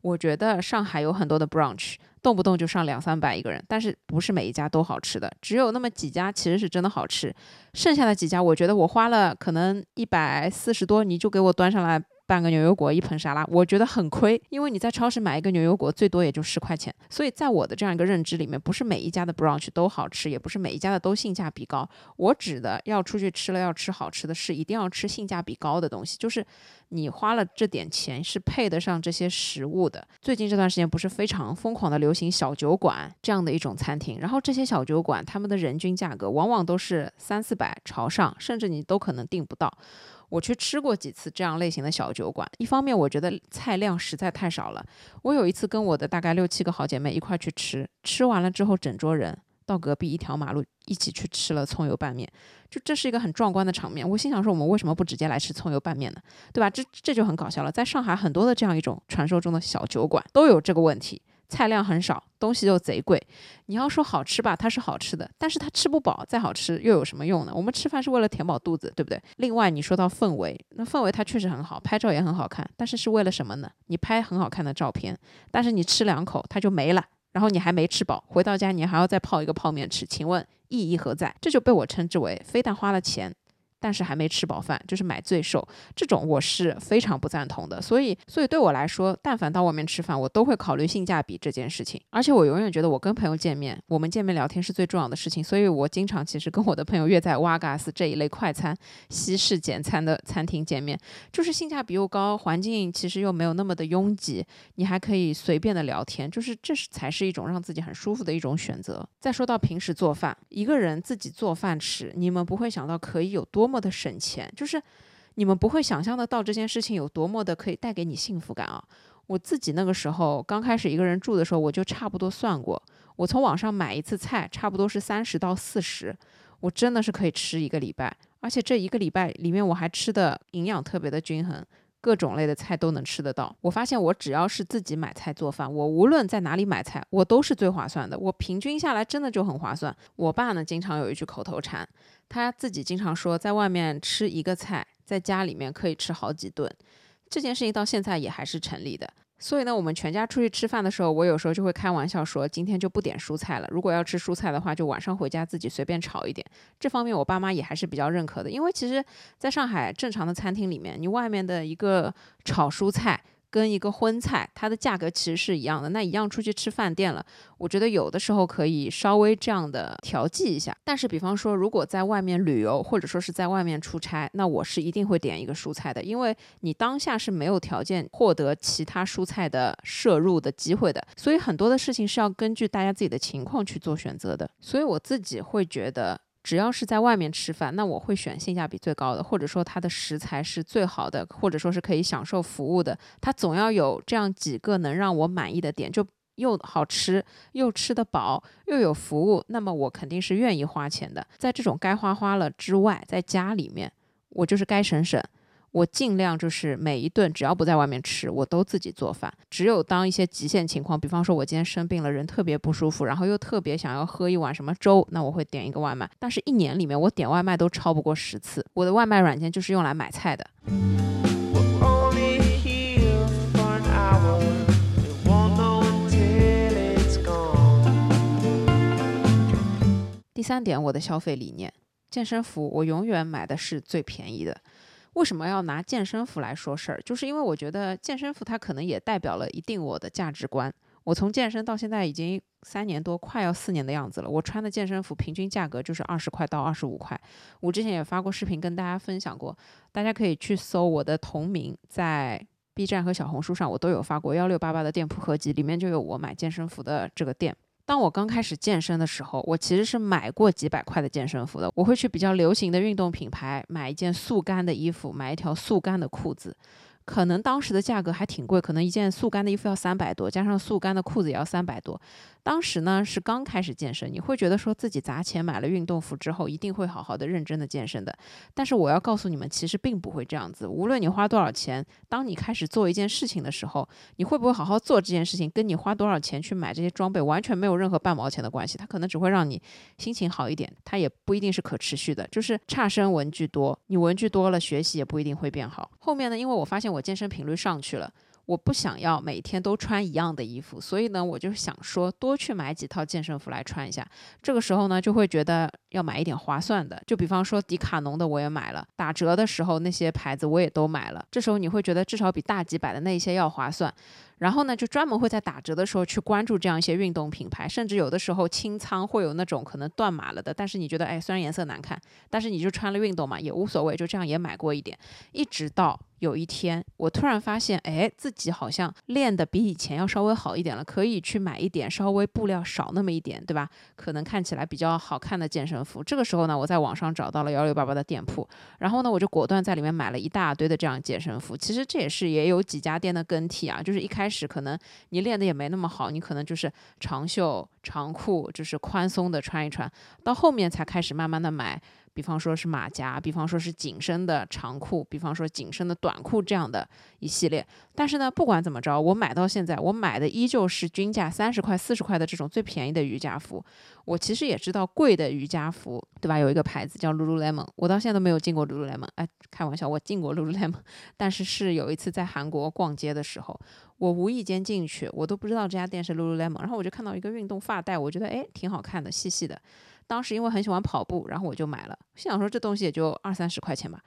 我觉得上海有很多的 brunch。动不动就上两三百一个人，但是不是每一家都好吃的，只有那么几家其实是真的好吃，剩下的几家，我觉得我花了可能一百四十多，你就给我端上来。半个牛油果，一盆沙拉，我觉得很亏，因为你在超市买一个牛油果最多也就十块钱。所以在我的这样一个认知里面，不是每一家的 brunch 都好吃，也不是每一家的都性价比高。我指的要出去吃了要吃好吃的，是一定要吃性价比高的东西，就是你花了这点钱是配得上这些食物的。最近这段时间不是非常疯狂的流行小酒馆这样的一种餐厅，然后这些小酒馆他们的人均价格往往都是三四百朝上，甚至你都可能订不到。我去吃过几次这样类型的小酒馆，一方面我觉得菜量实在太少了。我有一次跟我的大概六七个好姐妹一块去吃，吃完了之后，整桌人到隔壁一条马路一起去吃了葱油拌面，就这是一个很壮观的场面。我心想说，我们为什么不直接来吃葱油拌面呢？对吧？这这就很搞笑了。在上海很多的这样一种传说中的小酒馆都有这个问题。菜量很少，东西又贼贵。你要说好吃吧，它是好吃的，但是它吃不饱，再好吃又有什么用呢？我们吃饭是为了填饱肚子，对不对？另外，你说到氛围，那氛围它确实很好，拍照也很好看，但是是为了什么呢？你拍很好看的照片，但是你吃两口它就没了，然后你还没吃饱，回到家你还要再泡一个泡面吃，请问意义何在？这就被我称之为非但花了钱。但是还没吃饱饭，就是买罪受，这种我是非常不赞同的。所以，所以对我来说，但凡到外面吃饭，我都会考虑性价比这件事情。而且我永远觉得，我跟朋友见面，我们见面聊天是最重要的事情。所以我经常其实跟我的朋友约在瓦嘎斯这一类快餐、西式简餐的餐厅见面，就是性价比又高，环境其实又没有那么的拥挤，你还可以随便的聊天，就是这是才是一种让自己很舒服的一种选择。再说到平时做饭，一个人自己做饭吃，你们不会想到可以有。多么的省钱，就是你们不会想象得到这件事情有多么的可以带给你幸福感啊！我自己那个时候刚开始一个人住的时候，我就差不多算过，我从网上买一次菜，差不多是三十到四十，我真的是可以吃一个礼拜，而且这一个礼拜里面我还吃的营养特别的均衡。各种类的菜都能吃得到。我发现我只要是自己买菜做饭，我无论在哪里买菜，我都是最划算的。我平均下来真的就很划算。我爸呢，经常有一句口头禅，他自己经常说，在外面吃一个菜，在家里面可以吃好几顿。这件事情到现在也还是成立的。所以呢，我们全家出去吃饭的时候，我有时候就会开玩笑说，今天就不点蔬菜了。如果要吃蔬菜的话，就晚上回家自己随便炒一点。这方面我爸妈也还是比较认可的，因为其实在上海正常的餐厅里面，你外面的一个炒蔬菜。跟一个荤菜，它的价格其实是一样的。那一样出去吃饭店了，我觉得有的时候可以稍微这样的调剂一下。但是，比方说，如果在外面旅游，或者说是在外面出差，那我是一定会点一个蔬菜的，因为你当下是没有条件获得其他蔬菜的摄入的机会的。所以很多的事情是要根据大家自己的情况去做选择的。所以我自己会觉得。只要是在外面吃饭，那我会选性价比最高的，或者说它的食材是最好的，或者说是可以享受服务的。它总要有这样几个能让我满意的点，就又好吃，又吃得饱，又有服务，那么我肯定是愿意花钱的。在这种该花花了之外，在家里面，我就是该省省。我尽量就是每一顿只要不在外面吃，我都自己做饭。只有当一些极限情况，比方说我今天生病了，人特别不舒服，然后又特别想要喝一碗什么粥，那我会点一个外卖。但是，一年里面我点外卖都超不过十次。我的外卖软件就是用来买菜的。第三点，我的消费理念：健身服我永远买的是最便宜的。为什么要拿健身服来说事儿？就是因为我觉得健身服它可能也代表了一定我的价值观。我从健身到现在已经三年多，快要四年的样子了。我穿的健身服平均价格就是二十块到二十五块。我之前也发过视频跟大家分享过，大家可以去搜我的同名，在 B 站和小红书上我都有发过幺六八八的店铺合集，里面就有我买健身服的这个店。当我刚开始健身的时候，我其实是买过几百块的健身服的。我会去比较流行的运动品牌买一件速干的衣服，买一条速干的裤子。可能当时的价格还挺贵，可能一件速干的衣服要三百多，加上速干的裤子也要三百多。当时呢是刚开始健身，你会觉得说自己砸钱买了运动服之后，一定会好好的认真的健身的。但是我要告诉你们，其实并不会这样子。无论你花多少钱，当你开始做一件事情的时候，你会不会好好做这件事情，跟你花多少钱去买这些装备完全没有任何半毛钱的关系。它可能只会让你心情好一点，它也不一定是可持续的。就是差生文具多，你文具多了，学习也不一定会变好。后面呢，因为我发现我健身频率上去了。我不想要每天都穿一样的衣服，所以呢，我就想说多去买几套健身服来穿一下。这个时候呢，就会觉得要买一点划算的，就比方说迪卡侬的我也买了，打折的时候那些牌子我也都买了。这时候你会觉得至少比大几百的那些要划算。然后呢，就专门会在打折的时候去关注这样一些运动品牌，甚至有的时候清仓会有那种可能断码了的，但是你觉得哎，虽然颜色难看，但是你就穿了运动嘛，也无所谓，就这样也买过一点。一直到有一天，我突然发现，哎，自己好像练的比以前要稍微好一点了，可以去买一点稍微布料少那么一点，对吧？可能看起来比较好看的健身服。这个时候呢，我在网上找到了幺六八八的店铺，然后呢，我就果断在里面买了一大堆的这样健身服。其实这也是也有几家店的更替啊，就是一开始可能你练的也没那么好，你可能就是长袖长裤，就是宽松的穿一穿，到后面才开始慢慢的买。比方说是马甲，比方说是紧身的长裤，比方说紧身的短裤这样的一系列。但是呢，不管怎么着，我买到现在，我买的依旧是均价三十块、四十块的这种最便宜的瑜伽服。我其实也知道贵的瑜伽服，对吧？有一个牌子叫 Lululemon，我到现在都没有进过 Lululemon。哎，开玩笑，我进过 Lululemon，但是是有一次在韩国逛街的时候，我无意间进去，我都不知道这家店是 Lululemon，然后我就看到一个运动发带，我觉得哎挺好看的，细细的。当时因为很喜欢跑步，然后我就买了。心想说这东西也就二三十块钱吧。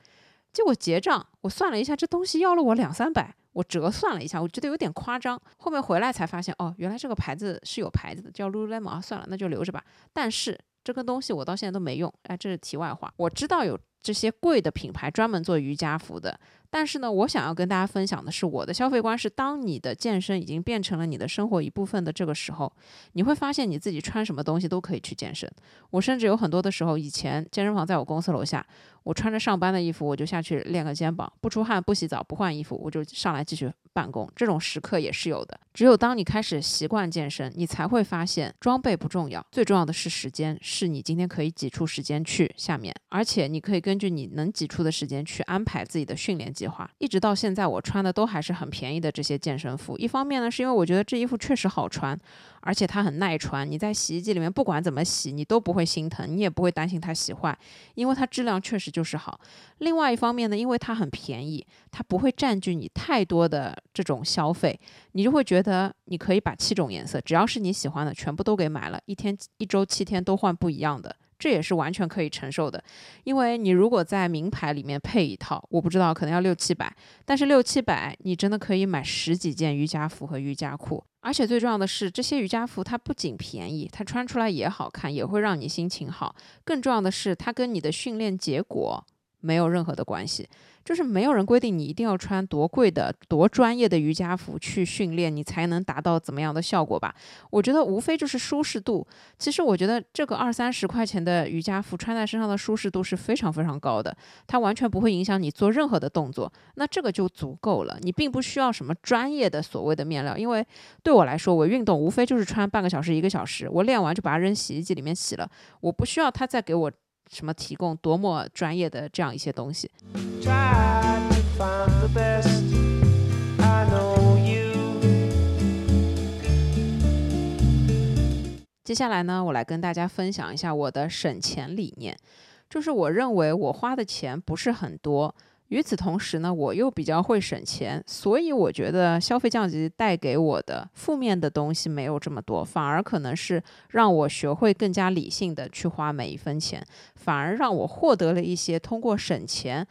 结果结账，我算了一下，这东西要了我两三百。我折算了一下，我觉得有点夸张。后面回来才发现，哦，原来这个牌子是有牌子的，叫 Lululemon 啊。算了，那就留着吧。但是这个东西我到现在都没用。哎，这是题外话。我知道有这些贵的品牌专门做瑜伽服的。但是呢，我想要跟大家分享的是，我的消费观是：当你的健身已经变成了你的生活一部分的这个时候，你会发现你自己穿什么东西都可以去健身。我甚至有很多的时候，以前健身房在我公司楼下，我穿着上班的衣服，我就下去练个肩膀，不出汗、不洗澡、不换衣服，我就上来继续办公。这种时刻也是有的。只有当你开始习惯健身，你才会发现装备不重要，最重要的是时间，是你今天可以挤出时间去下面，而且你可以跟根据你能挤出的时间去安排自己的训练计划。一直到现在，我穿的都还是很便宜的这些健身服。一方面呢，是因为我觉得这衣服确实好穿，而且它很耐穿。你在洗衣机里面不管怎么洗，你都不会心疼，你也不会担心它洗坏，因为它质量确实就是好。另外一方面呢，因为它很便宜，它不会占据你太多的这种消费，你就会觉得你可以把七种颜色，只要是你喜欢的，全部都给买了，一天一周七天都换不一样的。这也是完全可以承受的，因为你如果在名牌里面配一套，我不知道可能要六七百，但是六七百你真的可以买十几件瑜伽服和瑜伽裤，而且最重要的是，这些瑜伽服它不仅便宜，它穿出来也好看，也会让你心情好，更重要的是它跟你的训练结果没有任何的关系。就是没有人规定你一定要穿多贵的、多专业的瑜伽服去训练，你才能达到怎么样的效果吧？我觉得无非就是舒适度。其实我觉得这个二三十块钱的瑜伽服穿在身上的舒适度是非常非常高的，它完全不会影响你做任何的动作。那这个就足够了，你并不需要什么专业的所谓的面料，因为对我来说，我运动无非就是穿半个小时、一个小时，我练完就把它扔洗衣机里面洗了，我不需要它再给我。什么提供多么专业的这样一些东西。接下来呢，我来跟大家分享一下我的省钱理念，就是我认为我花的钱不是很多。与此同时呢，我又比较会省钱，所以我觉得消费降级带给我的负面的东西没有这么多，反而可能是让我学会更加理性的去花每一分钱，反而让我获得了一些通过省钱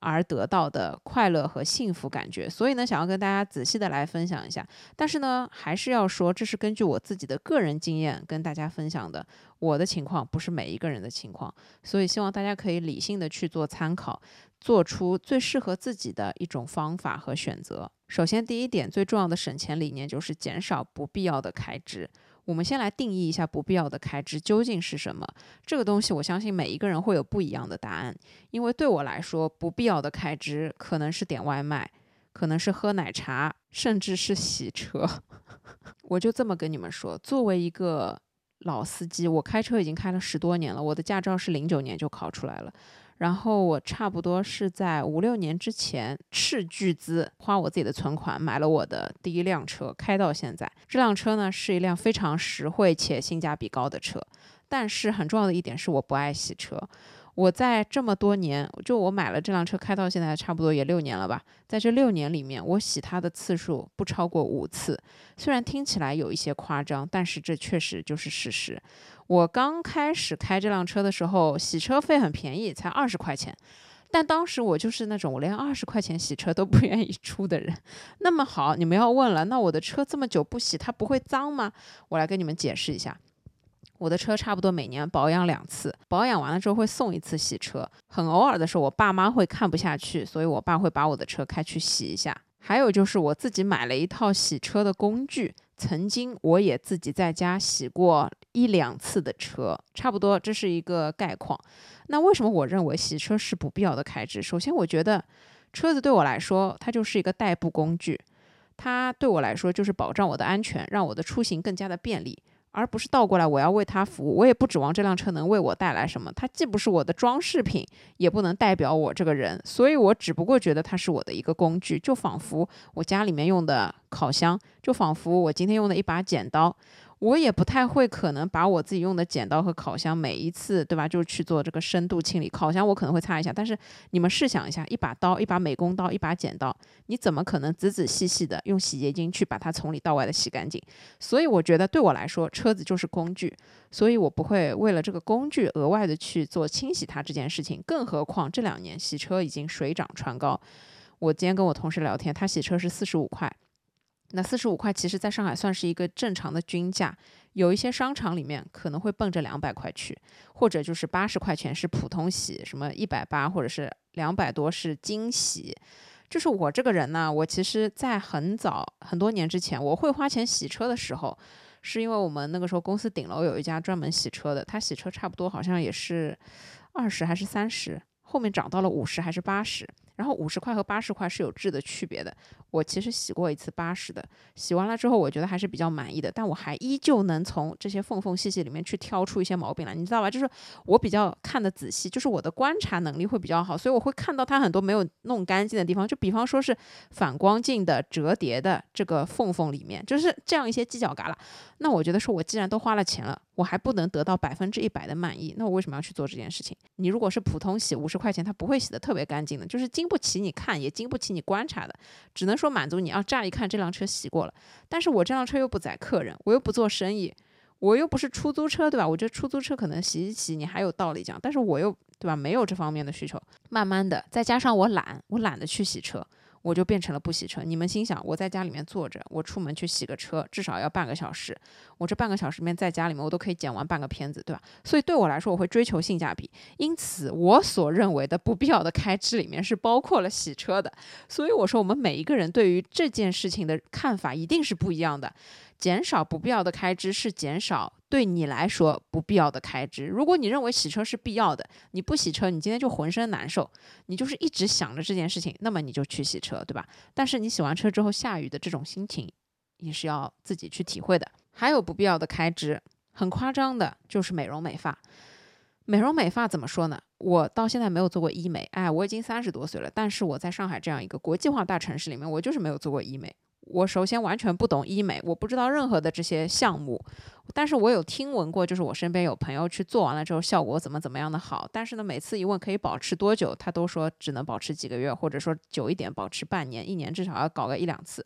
而得到的快乐和幸福感觉。所以呢，想要跟大家仔细的来分享一下，但是呢，还是要说这是根据我自己的个人经验跟大家分享的，我的情况不是每一个人的情况，所以希望大家可以理性的去做参考。做出最适合自己的一种方法和选择。首先，第一点最重要的省钱理念就是减少不必要的开支。我们先来定义一下不必要的开支究竟是什么。这个东西，我相信每一个人会有不一样的答案。因为对我来说，不必要的开支可能是点外卖，可能是喝奶茶，甚至是洗车。<laughs> 我就这么跟你们说，作为一个老司机，我开车已经开了十多年了，我的驾照是零九年就考出来了。然后我差不多是在五六年之前斥巨资花我自己的存款买了我的第一辆车，开到现在。这辆车呢是一辆非常实惠且性价比高的车，但是很重要的一点是我不爱洗车。我在这么多年，就我买了这辆车开到现在差不多也六年了吧，在这六年里面，我洗它的次数不超过五次。虽然听起来有一些夸张，但是这确实就是事实。我刚开始开这辆车的时候，洗车费很便宜，才二十块钱。但当时我就是那种我连二十块钱洗车都不愿意出的人。那么好，你们要问了，那我的车这么久不洗，它不会脏吗？我来跟你们解释一下。我的车差不多每年保养两次，保养完了之后会送一次洗车。很偶尔的时候，我爸妈会看不下去，所以我爸会把我的车开去洗一下。还有就是我自己买了一套洗车的工具，曾经我也自己在家洗过一两次的车，差不多这是一个概况。那为什么我认为洗车是不必要的开支？首先，我觉得车子对我来说它就是一个代步工具，它对我来说就是保障我的安全，让我的出行更加的便利。而不是倒过来，我要为它服务，我也不指望这辆车能为我带来什么。它既不是我的装饰品，也不能代表我这个人，所以我只不过觉得它是我的一个工具，就仿佛我家里面用的烤箱，就仿佛我今天用的一把剪刀。我也不太会可能把我自己用的剪刀和烤箱每一次，对吧？就去做这个深度清理。烤箱我可能会擦一下，但是你们试想一下，一把刀，一把美工刀，一把剪刀，你怎么可能仔仔细细的用洗洁精去把它从里到外的洗干净？所以我觉得对我来说，车子就是工具，所以我不会为了这个工具额外的去做清洗它这件事情。更何况这两年洗车已经水涨船高。我今天跟我同事聊天，他洗车是四十五块。那四十五块，其实在上海算是一个正常的均价，有一些商场里面可能会奔着两百块去，或者就是八十块钱是普通洗，什么一百八或者是两百多是精洗。就是我这个人呢，我其实在很早很多年之前，我会花钱洗车的时候，是因为我们那个时候公司顶楼有一家专门洗车的，他洗车差不多好像也是二十还是三十，后面涨到了五十还是八十。然后五十块和八十块是有质的区别的。我其实洗过一次八十的，洗完了之后我觉得还是比较满意的，但我还依旧能从这些缝缝隙隙里面去挑出一些毛病来，你知道吧？就是我比较看的仔细，就是我的观察能力会比较好，所以我会看到它很多没有弄干净的地方。就比方说是反光镜的折叠的这个缝缝里面，就是这样一些犄角旮旯。那我觉得说，我既然都花了钱了，我还不能得到百分之一百的满意，那我为什么要去做这件事情？你如果是普通洗五十块钱，它不会洗的特别干净的，就是经不起你看，也经不起你观察的，只能说满足你要乍一看这辆车洗过了。但是我这辆车又不载客人，我又不做生意，我又不是出租车，对吧？我觉得出租车可能洗一洗你还有道理讲，但是我又对吧？没有这方面的需求。慢慢的，再加上我懒，我懒得去洗车。我就变成了不洗车。你们心想，我在家里面坐着，我出门去洗个车，至少要半个小时。我这半个小时里面在家里面，我都可以剪完半个片子，对吧？所以对我来说，我会追求性价比。因此，我所认为的不必要的开支里面是包括了洗车的。所以我说，我们每一个人对于这件事情的看法一定是不一样的。减少不必要的开支是减少对你来说不必要的开支。如果你认为洗车是必要的，你不洗车，你今天就浑身难受，你就是一直想着这件事情，那么你就去洗车，对吧？但是你洗完车之后下雨的这种心情，也是要自己去体会的。还有不必要的开支，很夸张的，就是美容美发。美容美发怎么说呢？我到现在没有做过医美，哎，我已经三十多岁了，但是我在上海这样一个国际化大城市里面，我就是没有做过医美。我首先完全不懂医美，我不知道任何的这些项目，但是我有听闻过，就是我身边有朋友去做完了之后，效果怎么怎么样的好。但是呢，每次一问可以保持多久，他都说只能保持几个月，或者说久一点保持半年、一年，至少要搞个一两次。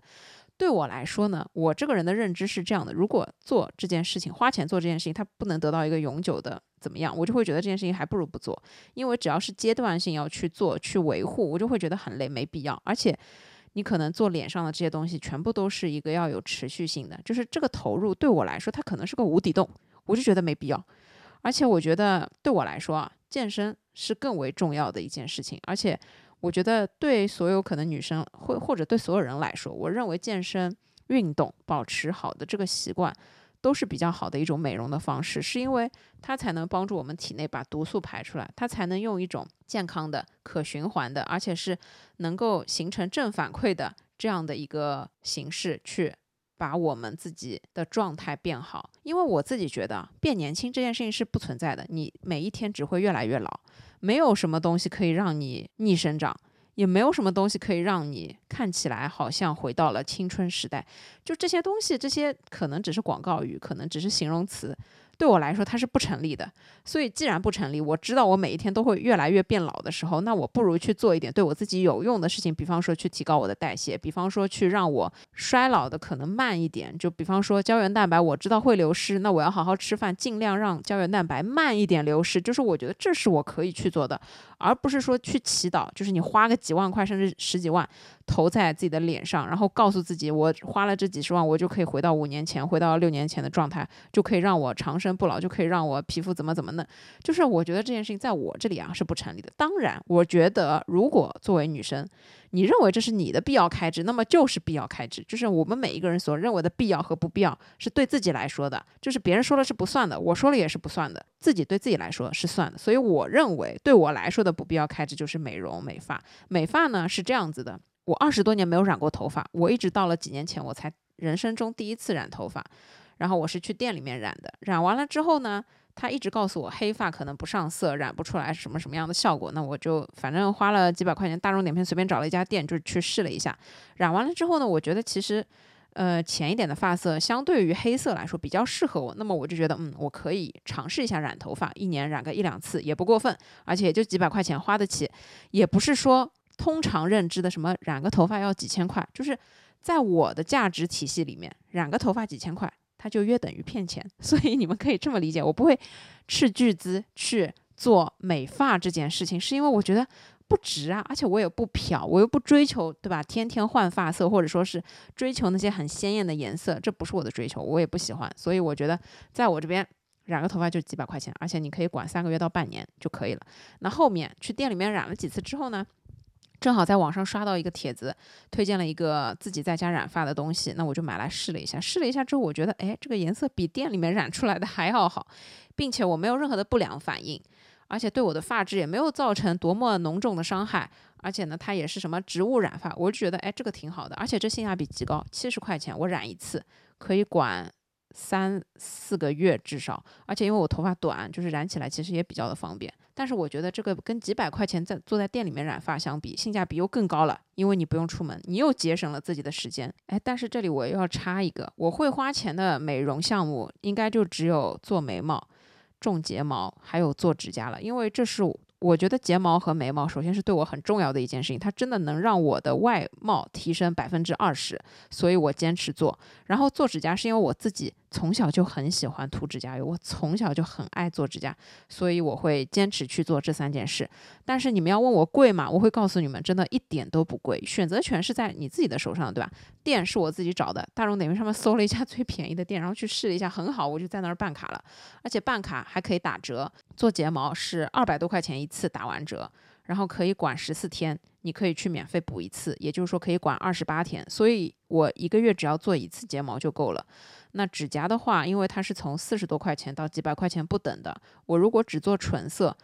对我来说呢，我这个人的认知是这样的：如果做这件事情，花钱做这件事情，他不能得到一个永久的怎么样，我就会觉得这件事情还不如不做，因为只要是阶段性要去做、去维护，我就会觉得很累，没必要，而且。你可能做脸上的这些东西，全部都是一个要有持续性的，就是这个投入对我来说，它可能是个无底洞，我就觉得没必要。而且我觉得对我来说啊，健身是更为重要的一件事情。而且我觉得对所有可能女生或或者对所有人来说，我认为健身运动保持好的这个习惯。都是比较好的一种美容的方式，是因为它才能帮助我们体内把毒素排出来，它才能用一种健康的、可循环的，而且是能够形成正反馈的这样的一个形式去把我们自己的状态变好。因为我自己觉得变年轻这件事情是不存在的，你每一天只会越来越老，没有什么东西可以让你逆生长。也没有什么东西可以让你看起来好像回到了青春时代，就这些东西，这些可能只是广告语，可能只是形容词。对我来说，它是不成立的。所以，既然不成立，我知道我每一天都会越来越变老的时候，那我不如去做一点对我自己有用的事情。比方说，去提高我的代谢；，比方说，去让我衰老的可能慢一点。就比方说，胶原蛋白我知道会流失，那我要好好吃饭，尽量让胶原蛋白慢一点流失。就是我觉得这是我可以去做的，而不是说去祈祷。就是你花个几万块，甚至十几万。投在自己的脸上，然后告诉自己，我花了这几十万，我就可以回到五年前，回到六年前的状态，就可以让我长生不老，就可以让我皮肤怎么怎么嫩。就是我觉得这件事情在我这里啊是不成立的。当然，我觉得如果作为女生，你认为这是你的必要开支，那么就是必要开支。就是我们每一个人所认为的必要和不必要，是对自己来说的，就是别人说了是不算的，我说了也是不算的，自己对自己来说是算的。所以我认为对我来说的不必要开支就是美容美发。美发呢是这样子的。我二十多年没有染过头发，我一直到了几年前我才人生中第一次染头发，然后我是去店里面染的，染完了之后呢，他一直告诉我黑发可能不上色，染不出来什么什么样的效果，那我就反正花了几百块钱，大众点评随便找了一家店就去试了一下，染完了之后呢，我觉得其实，呃，浅一点的发色相对于黑色来说比较适合我，那么我就觉得嗯，我可以尝试一下染头发，一年染个一两次也不过分，而且也就几百块钱花得起，也不是说。通常认知的什么染个头发要几千块，就是在我的价值体系里面，染个头发几千块，它就约等于骗钱。<laughs> 所以你们可以这么理解，我不会斥巨资去做美发这件事情，是因为我觉得不值啊，而且我也不漂，我又不追求，对吧？天天换发色，或者说是追求那些很鲜艳的颜色，这不是我的追求，我也不喜欢。所以我觉得在我这边染个头发就几百块钱，而且你可以管三个月到半年就可以了。那后面去店里面染了几次之后呢？正好在网上刷到一个帖子，推荐了一个自己在家染发的东西，那我就买来试了一下。试了一下之后，我觉得，哎，这个颜色比店里面染出来的还要好，并且我没有任何的不良反应，而且对我的发质也没有造成多么浓重的伤害。而且呢，它也是什么植物染发，我就觉得，哎，这个挺好的。而且这性价比极高，七十块钱我染一次，可以管。三四个月至少，而且因为我头发短，就是染起来其实也比较的方便。但是我觉得这个跟几百块钱在坐在店里面染发相比，性价比又更高了，因为你不用出门，你又节省了自己的时间。哎，但是这里我又要插一个，我会花钱的美容项目，应该就只有做眉毛、种睫毛，还有做指甲了，因为这是。我觉得睫毛和眉毛，首先是对我很重要的一件事情，它真的能让我的外貌提升百分之二十，所以我坚持做。然后做指甲是因为我自己从小就很喜欢涂指甲油，我从小就很爱做指甲，所以我会坚持去做这三件事。但是你们要问我贵吗？我会告诉你们，真的一点都不贵，选择权是在你自己的手上，对吧？店是我自己找的，大众点评上面搜了一家 <laughs> 最便宜的店，然后去试了一下，很好，我就在那儿办卡了，而且办卡还可以打折。做睫毛是二百多块钱一次打完折，然后可以管十四天，你可以去免费补一次，也就是说可以管二十八天，所以我一个月只要做一次睫毛就够了。那指甲的话，因为它是从四十多块钱到几百块钱不等的，我如果只做纯色。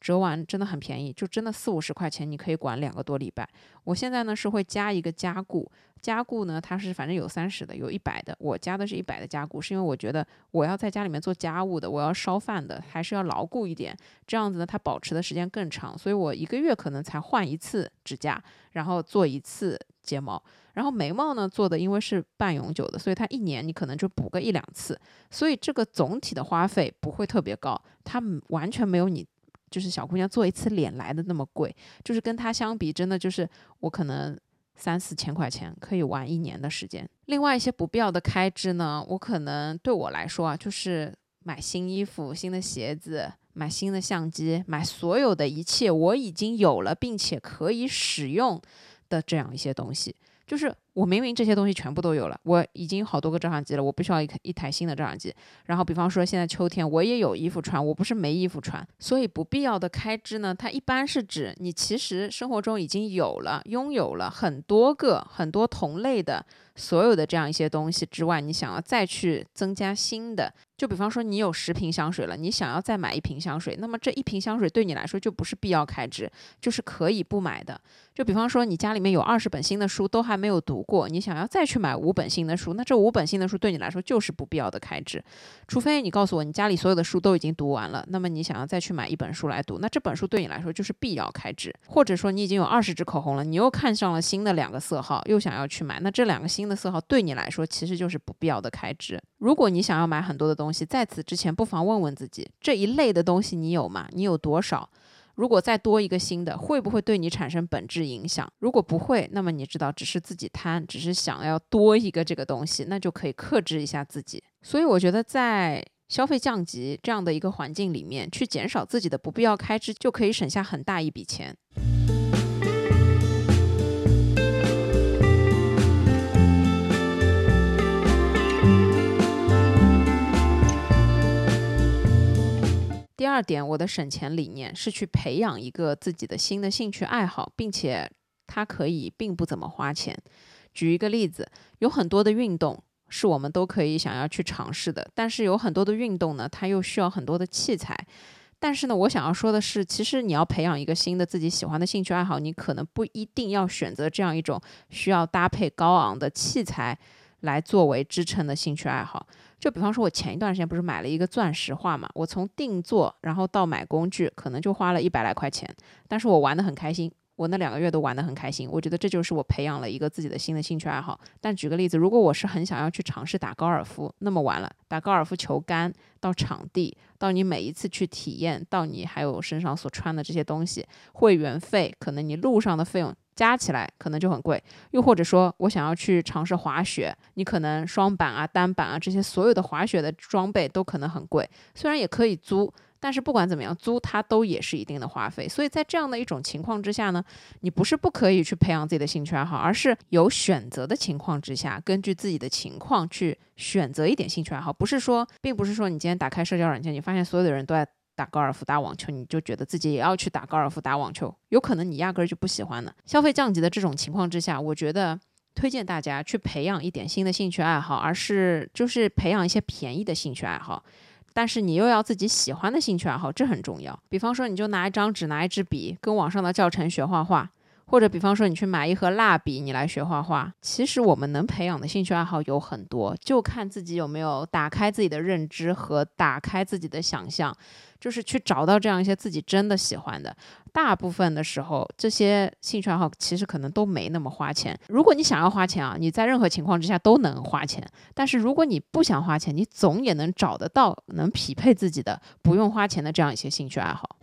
折完真的很便宜，就真的四五十块钱，你可以管两个多礼拜。我现在呢是会加一个加固，加固呢它是反正有三十的，有一百的，我加的是一百的加固，是因为我觉得我要在家里面做家务的，我要烧饭的，还是要牢固一点，这样子呢它保持的时间更长，所以我一个月可能才换一次指甲，然后做一次睫毛，然后眉毛呢做的因为是半永久的，所以它一年你可能就补个一两次，所以这个总体的花费不会特别高，它完全没有你。就是小姑娘做一次脸来的那么贵，就是跟她相比，真的就是我可能三四千块钱可以玩一年的时间。另外一些不必要的开支呢，我可能对我来说啊，就是买新衣服、新的鞋子、买新的相机、买所有的一切我已经有了并且可以使用的这样一些东西。就是我明明这些东西全部都有了，我已经好多个照相机了，我不需要一一台新的照相机。然后，比方说现在秋天，我也有衣服穿，我不是没衣服穿。所以不必要的开支呢，它一般是指你其实生活中已经有了、拥有了很多个、很多同类的。所有的这样一些东西之外，你想要再去增加新的，就比方说你有十瓶香水了，你想要再买一瓶香水，那么这一瓶香水对你来说就不是必要开支，就是可以不买的。就比方说你家里面有二十本新的书都还没有读过，你想要再去买五本新的书，那这五本新的书对你来说就是不必要的开支。除非你告诉我你家里所有的书都已经读完了，那么你想要再去买一本书来读，那这本书对你来说就是必要开支。或者说你已经有二十支口红了，你又看上了新的两个色号，又想要去买，那这两个新的色号对你来说其实就是不必要的开支。如果你想要买很多的东西，在此之前不妨问问自己，这一类的东西你有吗？你有多少？如果再多一个新的，会不会对你产生本质影响？如果不会，那么你知道只是自己贪，只是想要多一个这个东西，那就可以克制一下自己。所以我觉得在消费降级这样的一个环境里面，去减少自己的不必要开支，就可以省下很大一笔钱。第二点，我的省钱理念是去培养一个自己的新的兴趣爱好，并且它可以并不怎么花钱。举一个例子，有很多的运动是我们都可以想要去尝试的，但是有很多的运动呢，它又需要很多的器材。但是呢，我想要说的是，其实你要培养一个新的自己喜欢的兴趣爱好，你可能不一定要选择这样一种需要搭配高昂的器材来作为支撑的兴趣爱好。就比方说，我前一段时间不是买了一个钻石画嘛，我从定做然后到买工具，可能就花了一百来块钱，但是我玩的很开心，我那两个月都玩的很开心，我觉得这就是我培养了一个自己的新的兴趣爱好。但举个例子，如果我是很想要去尝试打高尔夫，那么完了，打高尔夫球杆到场地，到你每一次去体验，到你还有身上所穿的这些东西，会员费，可能你路上的费用。加起来可能就很贵，又或者说我想要去尝试滑雪，你可能双板啊、单板啊这些所有的滑雪的装备都可能很贵。虽然也可以租，但是不管怎么样，租它都也是一定的花费。所以在这样的一种情况之下呢，你不是不可以去培养自己的兴趣爱好，而是有选择的情况之下，根据自己的情况去选择一点兴趣爱好。不是说，并不是说你今天打开社交软件，你发现所有的人都在。打高尔夫、打网球，你就觉得自己也要去打高尔夫、打网球，有可能你压根儿就不喜欢呢。消费降级的这种情况之下，我觉得推荐大家去培养一点新的兴趣爱好，而是就是培养一些便宜的兴趣爱好，但是你又要自己喜欢的兴趣爱好，这很重要。比方说，你就拿一张纸、拿一支笔，跟网上的教程学画画。或者比方说，你去买一盒蜡笔，你来学画画。其实我们能培养的兴趣爱好有很多，就看自己有没有打开自己的认知和打开自己的想象，就是去找到这样一些自己真的喜欢的。大部分的时候，这些兴趣爱好其实可能都没那么花钱。如果你想要花钱啊，你在任何情况之下都能花钱。但是如果你不想花钱，你总也能找得到能匹配自己的不用花钱的这样一些兴趣爱好。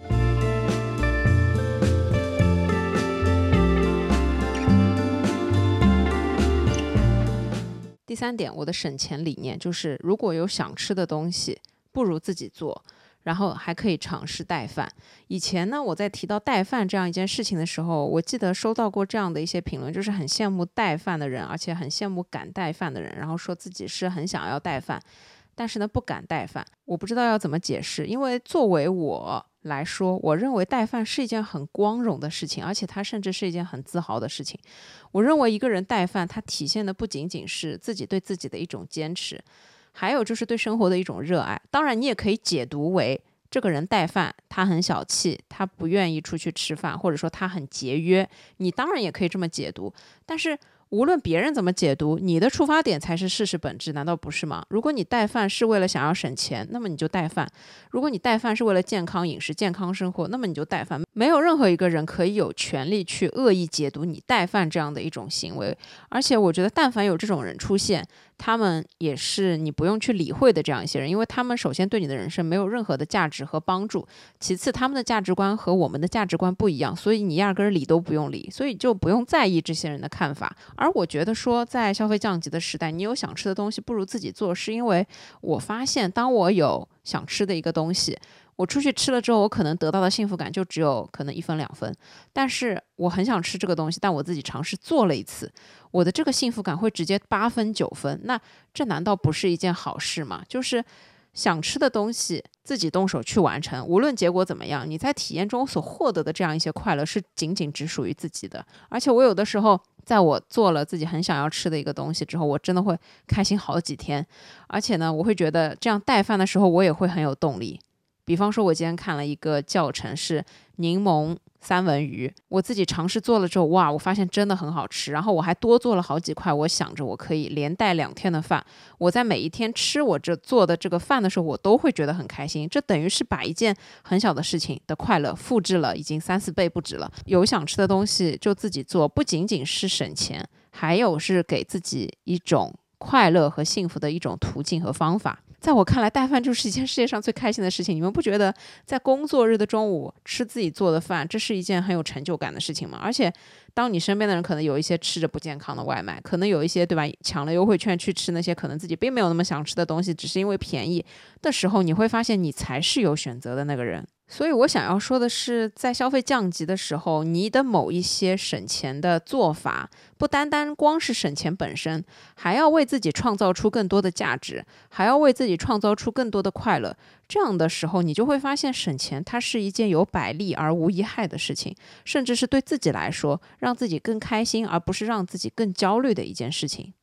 第三点，我的省钱理念就是，如果有想吃的东西，不如自己做，然后还可以尝试带饭。以前呢，我在提到带饭这样一件事情的时候，我记得收到过这样的一些评论，就是很羡慕带饭的人，而且很羡慕敢带饭的人，然后说自己是很想要带饭，但是呢不敢带饭。我不知道要怎么解释，因为作为我。来说，我认为带饭是一件很光荣的事情，而且它甚至是一件很自豪的事情。我认为一个人带饭，它体现的不仅仅是自己对自己的一种坚持，还有就是对生活的一种热爱。当然，你也可以解读为这个人带饭，他很小气，他不愿意出去吃饭，或者说他很节约。你当然也可以这么解读，但是。无论别人怎么解读，你的出发点才是事实本质，难道不是吗？如果你带饭是为了想要省钱，那么你就带饭；如果你带饭是为了健康饮食、健康生活，那么你就带饭。没有任何一个人可以有权利去恶意解读你带饭这样的一种行为。而且，我觉得但凡有这种人出现，他们也是你不用去理会的这样一些人，因为他们首先对你的人生没有任何的价值和帮助，其次他们的价值观和我们的价值观不一样，所以你压根儿理都不用理，所以就不用在意这些人的看法。而我觉得说，在消费降级的时代，你有想吃的东西不如自己做，是因为我发现当我有想吃的一个东西。我出去吃了之后，我可能得到的幸福感就只有可能一分两分。但是我很想吃这个东西，但我自己尝试做了一次，我的这个幸福感会直接八分九分。那这难道不是一件好事吗？就是想吃的东西自己动手去完成，无论结果怎么样，你在体验中所获得的这样一些快乐是仅仅只属于自己的。而且我有的时候，在我做了自己很想要吃的一个东西之后，我真的会开心好几天。而且呢，我会觉得这样带饭的时候，我也会很有动力。比方说，我今天看了一个教程，是柠檬三文鱼。我自己尝试做了之后，哇，我发现真的很好吃。然后我还多做了好几块，我想着我可以连带两天的饭。我在每一天吃我这做的这个饭的时候，我都会觉得很开心。这等于是把一件很小的事情的快乐复制了，已经三四倍不止了。有想吃的东西就自己做，不仅仅是省钱，还有是给自己一种快乐和幸福的一种途径和方法。在我看来，带饭就是一件世界上最开心的事情。你们不觉得在工作日的中午吃自己做的饭，这是一件很有成就感的事情吗？而且，当你身边的人可能有一些吃着不健康的外卖，可能有一些对吧，抢了优惠券去吃那些可能自己并没有那么想吃的东西，只是因为便宜的时候，你会发现你才是有选择的那个人。所以我想要说的是，在消费降级的时候，你的某一些省钱的做法，不单单光是省钱本身，还要为自己创造出更多的价值，还要为自己创造出更多的快乐。这样的时候，你就会发现，省钱它是一件有百利而无一害的事情，甚至是对自己来说，让自己更开心，而不是让自己更焦虑的一件事情。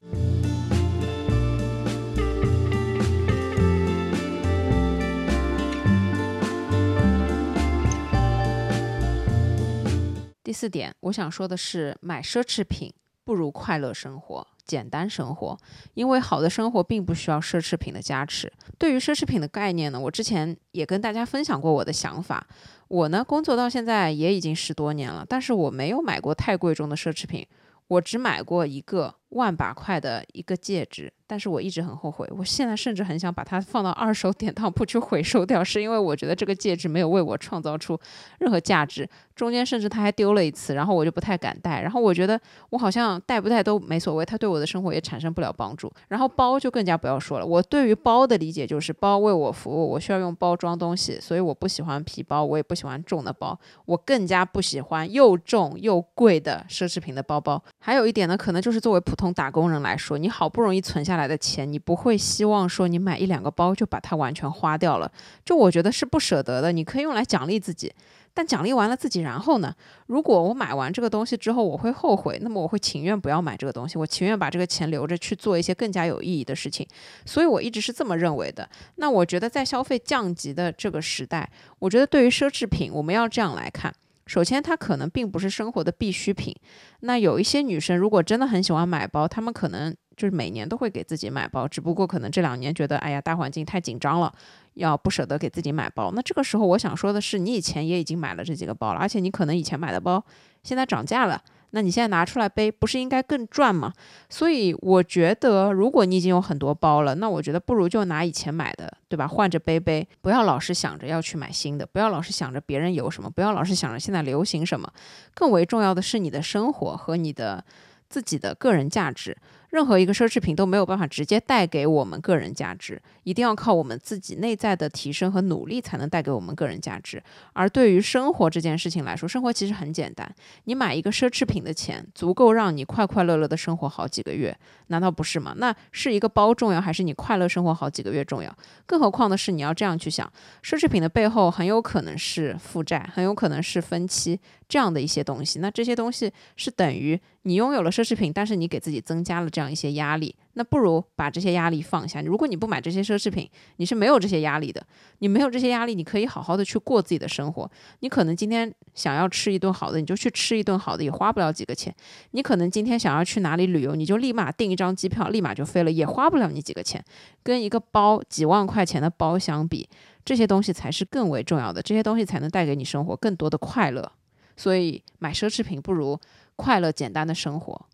第四点，我想说的是，买奢侈品不如快乐生活、简单生活。因为好的生活并不需要奢侈品的加持。对于奢侈品的概念呢，我之前也跟大家分享过我的想法。我呢，工作到现在也已经十多年了，但是我没有买过太贵重的奢侈品，我只买过一个万把块的一个戒指。但是我一直很后悔，我现在甚至很想把它放到二手典当铺去回收掉，是因为我觉得这个戒指没有为我创造出任何价值，中间甚至它还丢了一次，然后我就不太敢戴，然后我觉得我好像戴不戴都没所谓，它对我的生活也产生不了帮助。然后包就更加不要说了，我对于包的理解就是包为我服务，我需要用包装东西，所以我不喜欢皮包，我也不喜欢重的包，我更加不喜欢又重又贵的奢侈品的包包。还有一点呢，可能就是作为普通从打工人来说，你好不容易存下。来的钱，你不会希望说你买一两个包就把它完全花掉了，就我觉得是不舍得的。你可以用来奖励自己，但奖励完了自己，然后呢？如果我买完这个东西之后我会后悔，那么我会情愿不要买这个东西，我情愿把这个钱留着去做一些更加有意义的事情。所以我一直是这么认为的。那我觉得在消费降级的这个时代，我觉得对于奢侈品，我们要这样来看。首先，它可能并不是生活的必需品。那有一些女生如果真的很喜欢买包，她们可能。就是每年都会给自己买包，只不过可能这两年觉得，哎呀，大环境太紧张了，要不舍得给自己买包。那这个时候，我想说的是，你以前也已经买了这几个包了，而且你可能以前买的包现在涨价了，那你现在拿出来背，不是应该更赚吗？所以我觉得，如果你已经有很多包了，那我觉得不如就拿以前买的，对吧？换着背背，不要老是想着要去买新的，不要老是想着别人有什么，不要老是想着现在流行什么。更为重要的是你的生活和你的自己的个人价值。任何一个奢侈品都没有办法直接带给我们个人价值，一定要靠我们自己内在的提升和努力才能带给我们个人价值。而对于生活这件事情来说，生活其实很简单。你买一个奢侈品的钱，足够让你快快乐乐的生活好几个月，难道不是吗？那是一个包重要，还是你快乐生活好几个月重要？更何况的是，你要这样去想，奢侈品的背后很有可能是负债，很有可能是分期这样的一些东西。那这些东西是等于你拥有了奢侈品，但是你给自己增加了这样。一些压力，那不如把这些压力放下。如果你不买这些奢侈品，你是没有这些压力的。你没有这些压力，你可以好好的去过自己的生活。你可能今天想要吃一顿好的，你就去吃一顿好的，也花不了几个钱。你可能今天想要去哪里旅游，你就立马订一张机票，立马就飞了，也花不了你几个钱。跟一个包几万块钱的包相比，这些东西才是更为重要的，这些东西才能带给你生活更多的快乐。所以买奢侈品不如快乐简单的生活。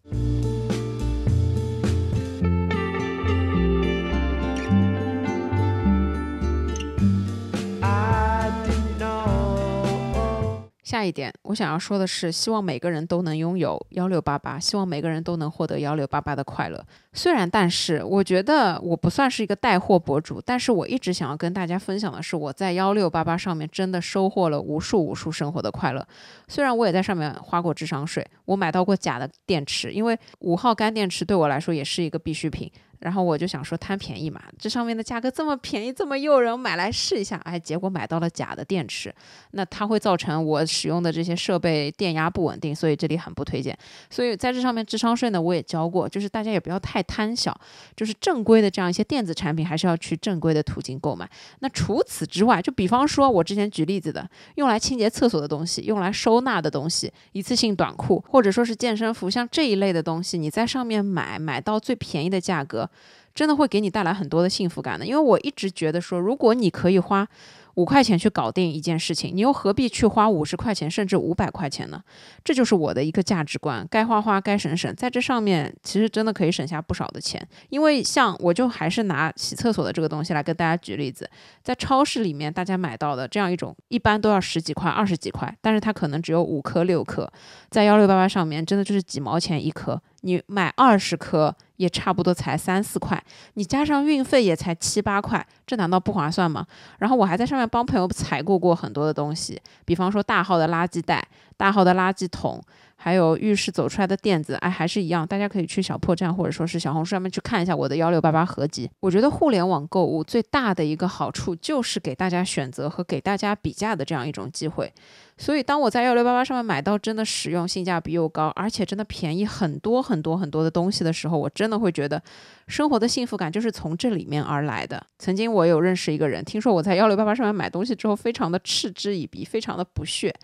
下一点，我想要说的是，希望每个人都能拥有幺六八八，希望每个人都能获得幺六八八的快乐。虽然，但是，我觉得我不算是一个带货博主，但是我一直想要跟大家分享的是，我在幺六八八上面真的收获了无数无数生活的快乐。虽然我也在上面花过智商税，我买到过假的电池，因为五号干电池对我来说也是一个必需品。然后我就想说贪便宜嘛，这上面的价格这么便宜，这么诱人，买来试一下。哎，结果买到了假的电池，那它会造成我使用的这些设备电压不稳定，所以这里很不推荐。所以在这上面智商税呢，我也交过，就是大家也不要太贪小，就是正规的这样一些电子产品，还是要去正规的途径购买。那除此之外，就比方说我之前举例子的，用来清洁厕所的东西，用来收纳的东西，一次性短裤，或者说是健身服，像这一类的东西，你在上面买，买到最便宜的价格。真的会给你带来很多的幸福感的，因为我一直觉得说，如果你可以花五块钱去搞定一件事情，你又何必去花五十块钱甚至五百块钱呢？这就是我的一个价值观，该花花，该省省，在这上面其实真的可以省下不少的钱。因为像我就还是拿洗厕所的这个东西来跟大家举例子，在超市里面大家买到的这样一种，一般都要十几块、二十几块，但是它可能只有五颗、六颗，在幺六八八上面真的就是几毛钱一颗。你买二十颗也差不多才三四块，你加上运费也才七八块，这难道不划算吗？然后我还在上面帮朋友采购过很多的东西，比方说大号的垃圾袋、大号的垃圾桶。还有浴室走出来的垫子，哎，还是一样，大家可以去小破站或者说是小红书上面去看一下我的幺六八八合集。我觉得互联网购物最大的一个好处就是给大家选择和给大家比价的这样一种机会。所以当我在幺六八八上面买到真的实用、性价比又高，而且真的便宜很多很多很多的东西的时候，我真的会觉得生活的幸福感就是从这里面而来的。曾经我有认识一个人，听说我在幺六八八上面买东西之后，非常的嗤之以鼻，非常的不屑。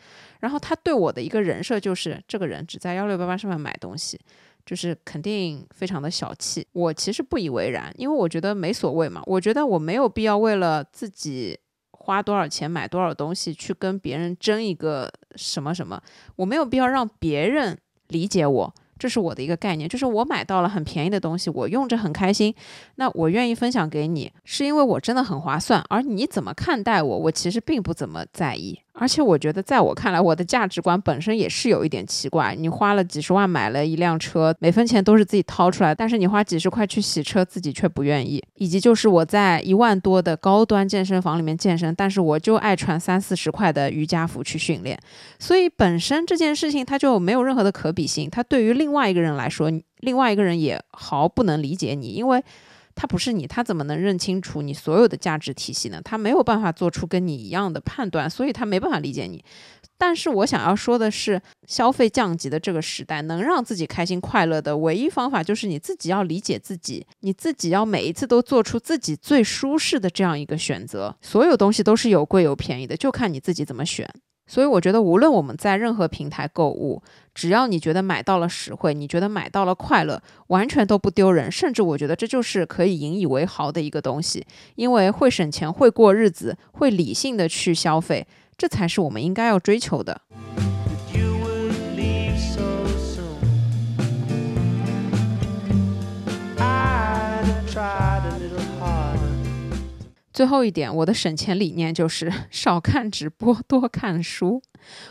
然后他对我的一个人设就是，这个人只在幺六八八上面买东西，就是肯定非常的小气。我其实不以为然，因为我觉得没所谓嘛。我觉得我没有必要为了自己花多少钱买多少东西去跟别人争一个什么什么，我没有必要让别人理解我。这是我的一个概念，就是我买到了很便宜的东西，我用着很开心，那我愿意分享给你，是因为我真的很划算。而你怎么看待我，我其实并不怎么在意。而且我觉得，在我看来，我的价值观本身也是有一点奇怪。你花了几十万买了一辆车，每分钱都是自己掏出来，但是你花几十块去洗车，自己却不愿意。以及就是我在一万多的高端健身房里面健身，但是我就爱穿三四十块的瑜伽服去训练。所以本身这件事情它就没有任何的可比性。它对于另外一个人来说，另外一个人也毫不能理解你，因为。他不是你，他怎么能认清楚你所有的价值体系呢？他没有办法做出跟你一样的判断，所以他没办法理解你。但是我想要说的是，消费降级的这个时代，能让自己开心快乐的唯一方法，就是你自己要理解自己，你自己要每一次都做出自己最舒适的这样一个选择。所有东西都是有贵有便宜的，就看你自己怎么选。所以我觉得，无论我们在任何平台购物，只要你觉得买到了实惠，你觉得买到了快乐，完全都不丢人。甚至我觉得这就是可以引以为豪的一个东西，因为会省钱、会过日子、会理性的去消费，这才是我们应该要追求的。最后一点，我的省钱理念就是 <laughs> 少看直播，多看书。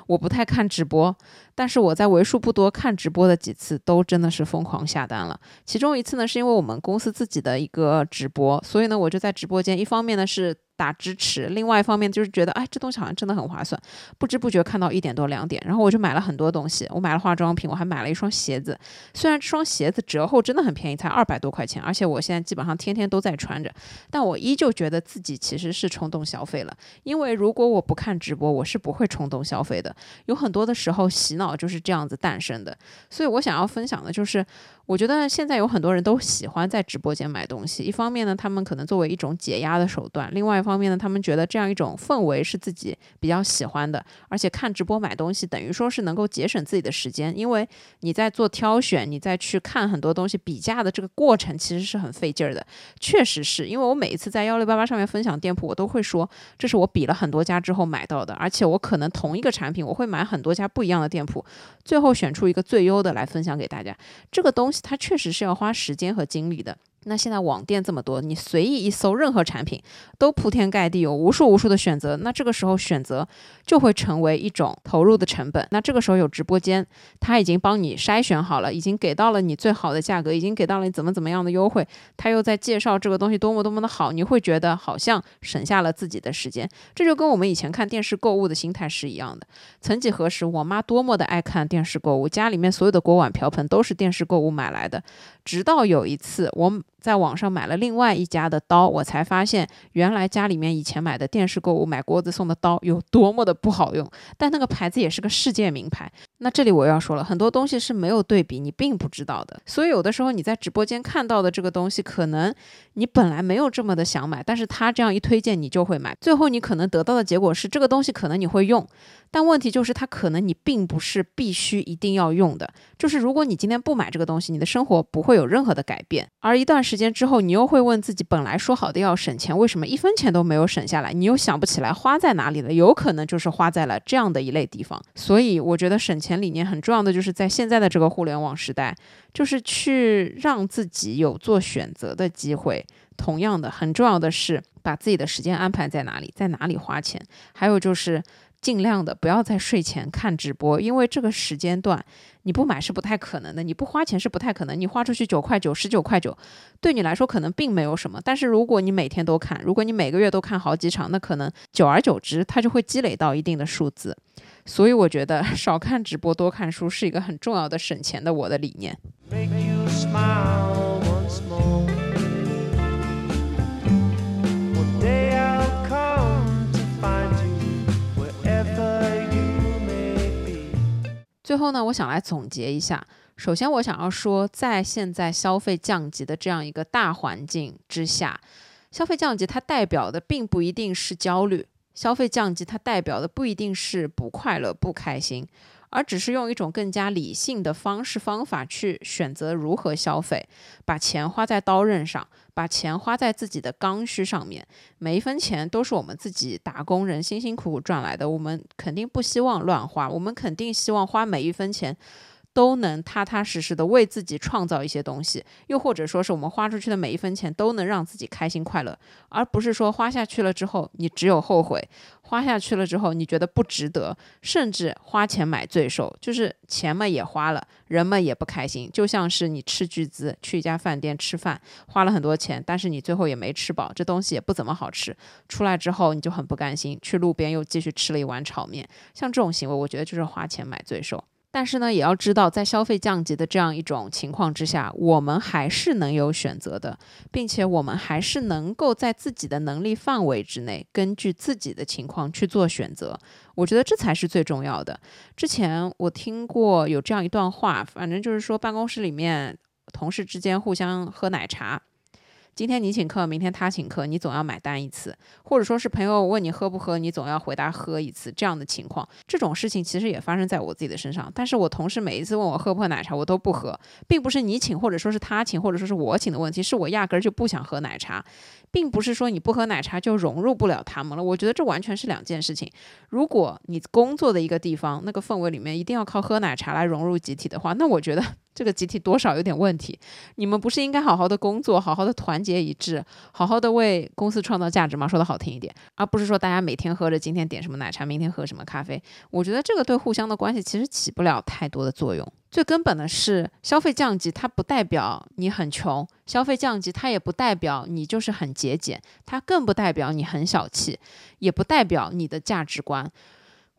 我不太看直播，但是我在为数不多看直播的几次，都真的是疯狂下单了。其中一次呢，是因为我们公司自己的一个直播，所以呢，我就在直播间，一方面呢是。打支持，另外一方面就是觉得，哎，这东西好像真的很划算，不知不觉看到一点多两点，然后我就买了很多东西，我买了化妆品，我还买了一双鞋子，虽然这双鞋子折后真的很便宜，才二百多块钱，而且我现在基本上天天都在穿着，但我依旧觉得自己其实是冲动消费了，因为如果我不看直播，我是不会冲动消费的，有很多的时候洗脑就是这样子诞生的，所以我想要分享的就是。我觉得现在有很多人都喜欢在直播间买东西。一方面呢，他们可能作为一种解压的手段；另外一方面呢，他们觉得这样一种氛围是自己比较喜欢的。而且看直播买东西，等于说是能够节省自己的时间，因为你在做挑选，你在去看很多东西比价的这个过程，其实是很费劲儿的。确实是因为我每一次在幺六八八上面分享店铺，我都会说这是我比了很多家之后买到的，而且我可能同一个产品，我会买很多家不一样的店铺，最后选出一个最优的来分享给大家。这个东。它确实是要花时间和精力的。那现在网店这么多，你随意一搜，任何产品都铺天盖地，有无数无数的选择。那这个时候选择就会成为一种投入的成本。那这个时候有直播间，他已经帮你筛选好了，已经给到了你最好的价格，已经给到了你怎么怎么样的优惠，他又在介绍这个东西多么多么的好，你会觉得好像省下了自己的时间。这就跟我们以前看电视购物的心态是一样的。曾几何时，我妈多么的爱看电视购物，家里面所有的锅碗瓢盆都是电视购物买来的。直到有一次，我在网上买了另外一家的刀，我才发现原来家里面以前买的电视购物买锅子送的刀有多么的不好用。但那个牌子也是个世界名牌。那这里我要说了很多东西是没有对比，你并不知道的。所以有的时候你在直播间看到的这个东西，可能你本来没有这么的想买，但是他这样一推荐，你就会买。最后你可能得到的结果是，这个东西可能你会用。但问题就是，它可能你并不是必须一定要用的。就是如果你今天不买这个东西，你的生活不会有任何的改变。而一段时时间之后，你又会问自己，本来说好的要省钱，为什么一分钱都没有省下来？你又想不起来花在哪里了？有可能就是花在了这样的一类地方。所以我觉得省钱理念很重要的，就是在现在的这个互联网时代，就是去让自己有做选择的机会。同样的，很重要的是把自己的时间安排在哪里，在哪里花钱。还有就是。尽量的不要在睡前看直播，因为这个时间段你不买是不太可能的，你不花钱是不太可能。你花出去九块九、十九块九，对你来说可能并没有什么。但是如果你每天都看，如果你每个月都看好几场，那可能久而久之它就会积累到一定的数字。所以我觉得 <laughs> 少看直播多看书是一个很重要的省钱的我的理念。最后呢，我想来总结一下。首先，我想要说，在现在消费降级的这样一个大环境之下，消费降级它代表的并不一定是焦虑，消费降级它代表的不一定是不快乐、不开心。而只是用一种更加理性的方式方法去选择如何消费，把钱花在刀刃上，把钱花在自己的刚需上面。每一分钱都是我们自己打工人辛辛苦苦赚来的，我们肯定不希望乱花，我们肯定希望花每一分钱。都能踏踏实实的为自己创造一些东西，又或者说是我们花出去的每一分钱都能让自己开心快乐，而不是说花下去了之后你只有后悔，花下去了之后你觉得不值得，甚至花钱买罪受，就是钱嘛也花了，人们也不开心，就像是你斥巨资去一家饭店吃饭，花了很多钱，但是你最后也没吃饱，这东西也不怎么好吃，出来之后你就很不甘心，去路边又继续吃了一碗炒面，像这种行为，我觉得就是花钱买罪受。但是呢，也要知道，在消费降级的这样一种情况之下，我们还是能有选择的，并且我们还是能够在自己的能力范围之内，根据自己的情况去做选择。我觉得这才是最重要的。之前我听过有这样一段话，反正就是说，办公室里面同事之间互相喝奶茶。今天你请客，明天他请客，你总要买单一次，或者说是朋友问你喝不喝，你总要回答喝一次。这样的情况，这种事情其实也发生在我自己的身上。但是我同事每一次问我喝不喝奶茶，我都不喝，并不是你请或者说是他请或者说是我请的问题，是我压根儿就不想喝奶茶，并不是说你不喝奶茶就融入不了他们了。我觉得这完全是两件事情。如果你工作的一个地方那个氛围里面一定要靠喝奶茶来融入集体的话，那我觉得。这个集体多少有点问题，你们不是应该好好的工作，好好的团结一致，好好的为公司创造价值吗？说的好听一点，而不是说大家每天喝着今天点什么奶茶，明天喝什么咖啡。我觉得这个对互相的关系其实起不了太多的作用。最根本的是，消费降级它不代表你很穷，消费降级它也不代表你就是很节俭，它更不代表你很小气，也不代表你的价值观。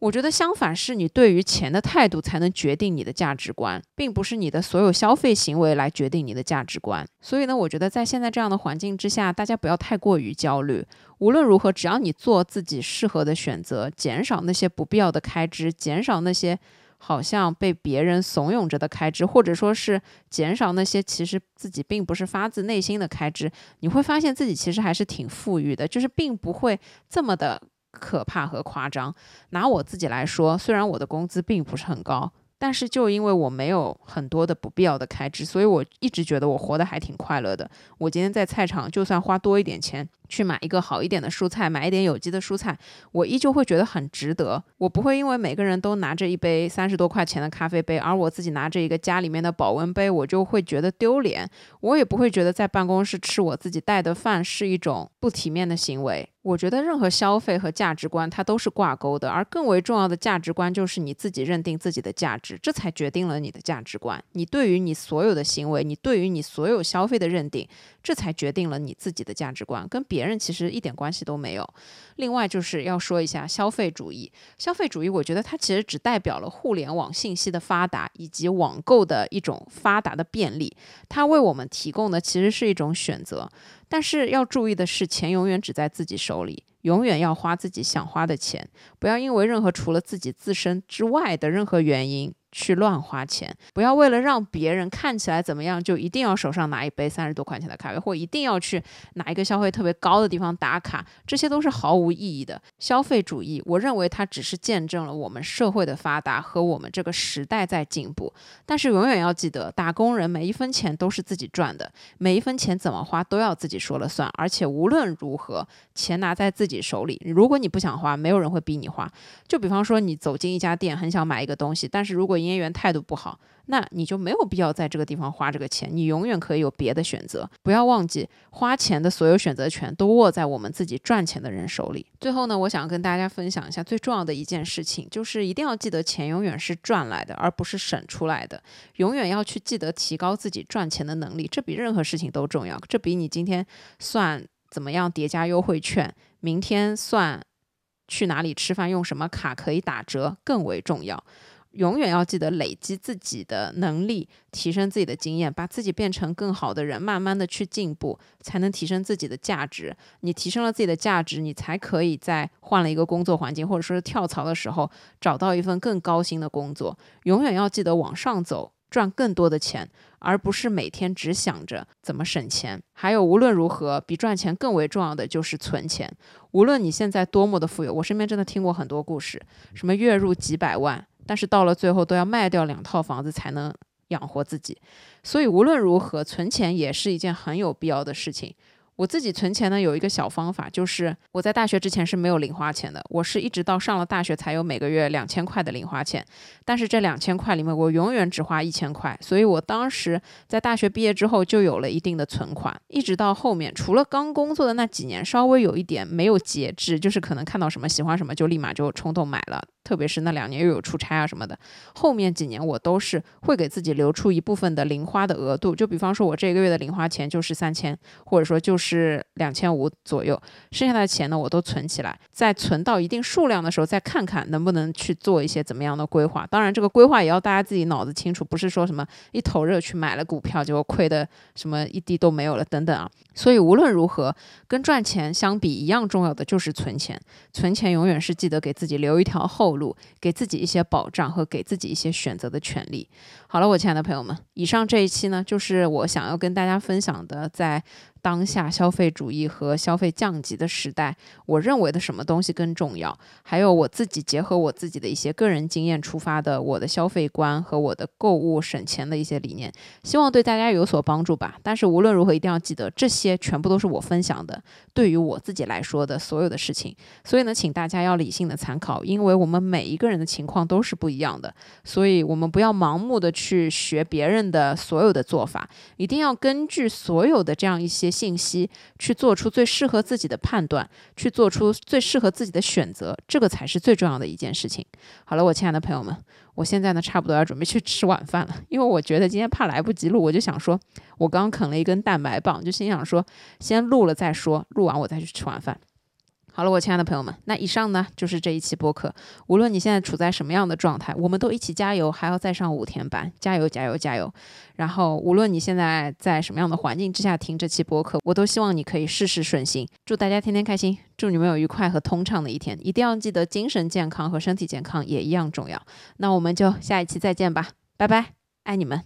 我觉得相反，是你对于钱的态度才能决定你的价值观，并不是你的所有消费行为来决定你的价值观。所以呢，我觉得在现在这样的环境之下，大家不要太过于焦虑。无论如何，只要你做自己适合的选择，减少那些不必要的开支，减少那些好像被别人怂恿着的开支，或者说是减少那些其实自己并不是发自内心的开支，你会发现自己其实还是挺富裕的，就是并不会这么的。可怕和夸张。拿我自己来说，虽然我的工资并不是很高，但是就因为我没有很多的不必要的开支，所以我一直觉得我活得还挺快乐的。我今天在菜场，就算花多一点钱，去买一个好一点的蔬菜，买一点有机的蔬菜，我依旧会觉得很值得。我不会因为每个人都拿着一杯三十多块钱的咖啡杯，而我自己拿着一个家里面的保温杯，我就会觉得丢脸。我也不会觉得在办公室吃我自己带的饭是一种不体面的行为。我觉得任何消费和价值观它都是挂钩的，而更为重要的价值观就是你自己认定自己的价值，这才决定了你的价值观。你对于你所有的行为，你对于你所有消费的认定，这才决定了你自己的价值观，跟别别人其实一点关系都没有。另外就是要说一下消费主义，消费主义，我觉得它其实只代表了互联网信息的发达以及网购的一种发达的便利，它为我们提供的其实是一种选择。但是要注意的是，钱永远只在自己手里，永远要花自己想花的钱，不要因为任何除了自己自身之外的任何原因。去乱花钱，不要为了让别人看起来怎么样，就一定要手上拿一杯三十多块钱的咖啡，或一定要去哪一个消费特别高的地方打卡，这些都是毫无意义的消费主义。我认为它只是见证了我们社会的发达和我们这个时代在进步。但是永远要记得，打工人每一分钱都是自己赚的，每一分钱怎么花都要自己说了算。而且无论如何，钱拿在自己手里，如果你不想花，没有人会逼你花。就比方说，你走进一家店，很想买一个东西，但是如果营业员态度不好，那你就没有必要在这个地方花这个钱。你永远可以有别的选择。不要忘记，花钱的所有选择权都握在我们自己赚钱的人手里。最后呢，我想跟大家分享一下最重要的一件事情，就是一定要记得，钱永远是赚来的，而不是省出来的。永远要去记得提高自己赚钱的能力，这比任何事情都重要。这比你今天算怎么样叠加优惠券，明天算去哪里吃饭用什么卡可以打折更为重要。永远要记得累积自己的能力，提升自己的经验，把自己变成更好的人，慢慢的去进步，才能提升自己的价值。你提升了自己的价值，你才可以在换了一个工作环境，或者说是跳槽的时候，找到一份更高薪的工作。永远要记得往上走，赚更多的钱，而不是每天只想着怎么省钱。还有，无论如何，比赚钱更为重要的就是存钱。无论你现在多么的富有，我身边真的听过很多故事，什么月入几百万。但是到了最后都要卖掉两套房子才能养活自己，所以无论如何存钱也是一件很有必要的事情。我自己存钱呢，有一个小方法，就是我在大学之前是没有零花钱的，我是一直到上了大学才有每个月两千块的零花钱。但是这两千块里面，我永远只花一千块，所以我当时在大学毕业之后就有了一定的存款，一直到后面，除了刚工作的那几年稍微有一点没有节制，就是可能看到什么喜欢什么就立马就冲动买了，特别是那两年又有出差啊什么的，后面几年我都是会给自己留出一部分的零花的额度，就比方说我这个月的零花钱就是三千，或者说就是。是两千五左右，剩下的钱呢，我都存起来，在存到一定数量的时候，再看看能不能去做一些怎么样的规划。当然，这个规划也要大家自己脑子清楚，不是说什么一头热去买了股票，结果亏的什么一滴都没有了等等啊。所以无论如何，跟赚钱相比一样重要的就是存钱。存钱永远是记得给自己留一条后路，给自己一些保障和给自己一些选择的权利。好了，我亲爱的朋友们，以上这一期呢，就是我想要跟大家分享的，在。当下消费主义和消费降级的时代，我认为的什么东西更重要？还有我自己结合我自己的一些个人经验出发的我的消费观和我的购物省钱的一些理念，希望对大家有所帮助吧。但是无论如何，一定要记得这些全部都是我分享的，对于我自己来说的所有的事情。所以呢，请大家要理性的参考，因为我们每一个人的情况都是不一样的，所以我们不要盲目的去去学别人的所有的做法，一定要根据所有的这样一些。信息去做出最适合自己的判断，去做出最适合自己的选择，这个才是最重要的一件事情。好了，我亲爱的朋友们，我现在呢差不多要准备去吃晚饭了，因为我觉得今天怕来不及录，我就想说，我刚啃了一根蛋白棒，就心想说先录了再说，录完我再去吃晚饭。好了，我亲爱的朋友们，那以上呢就是这一期播客。无论你现在处在什么样的状态，我们都一起加油，还要再上五天班，加油加油加油！然后，无论你现在在什么样的环境之下听这期播客，我都希望你可以事事顺心。祝大家天天开心，祝你们有愉快和通畅的一天。一定要记得，精神健康和身体健康也一样重要。那我们就下一期再见吧，拜拜，爱你们。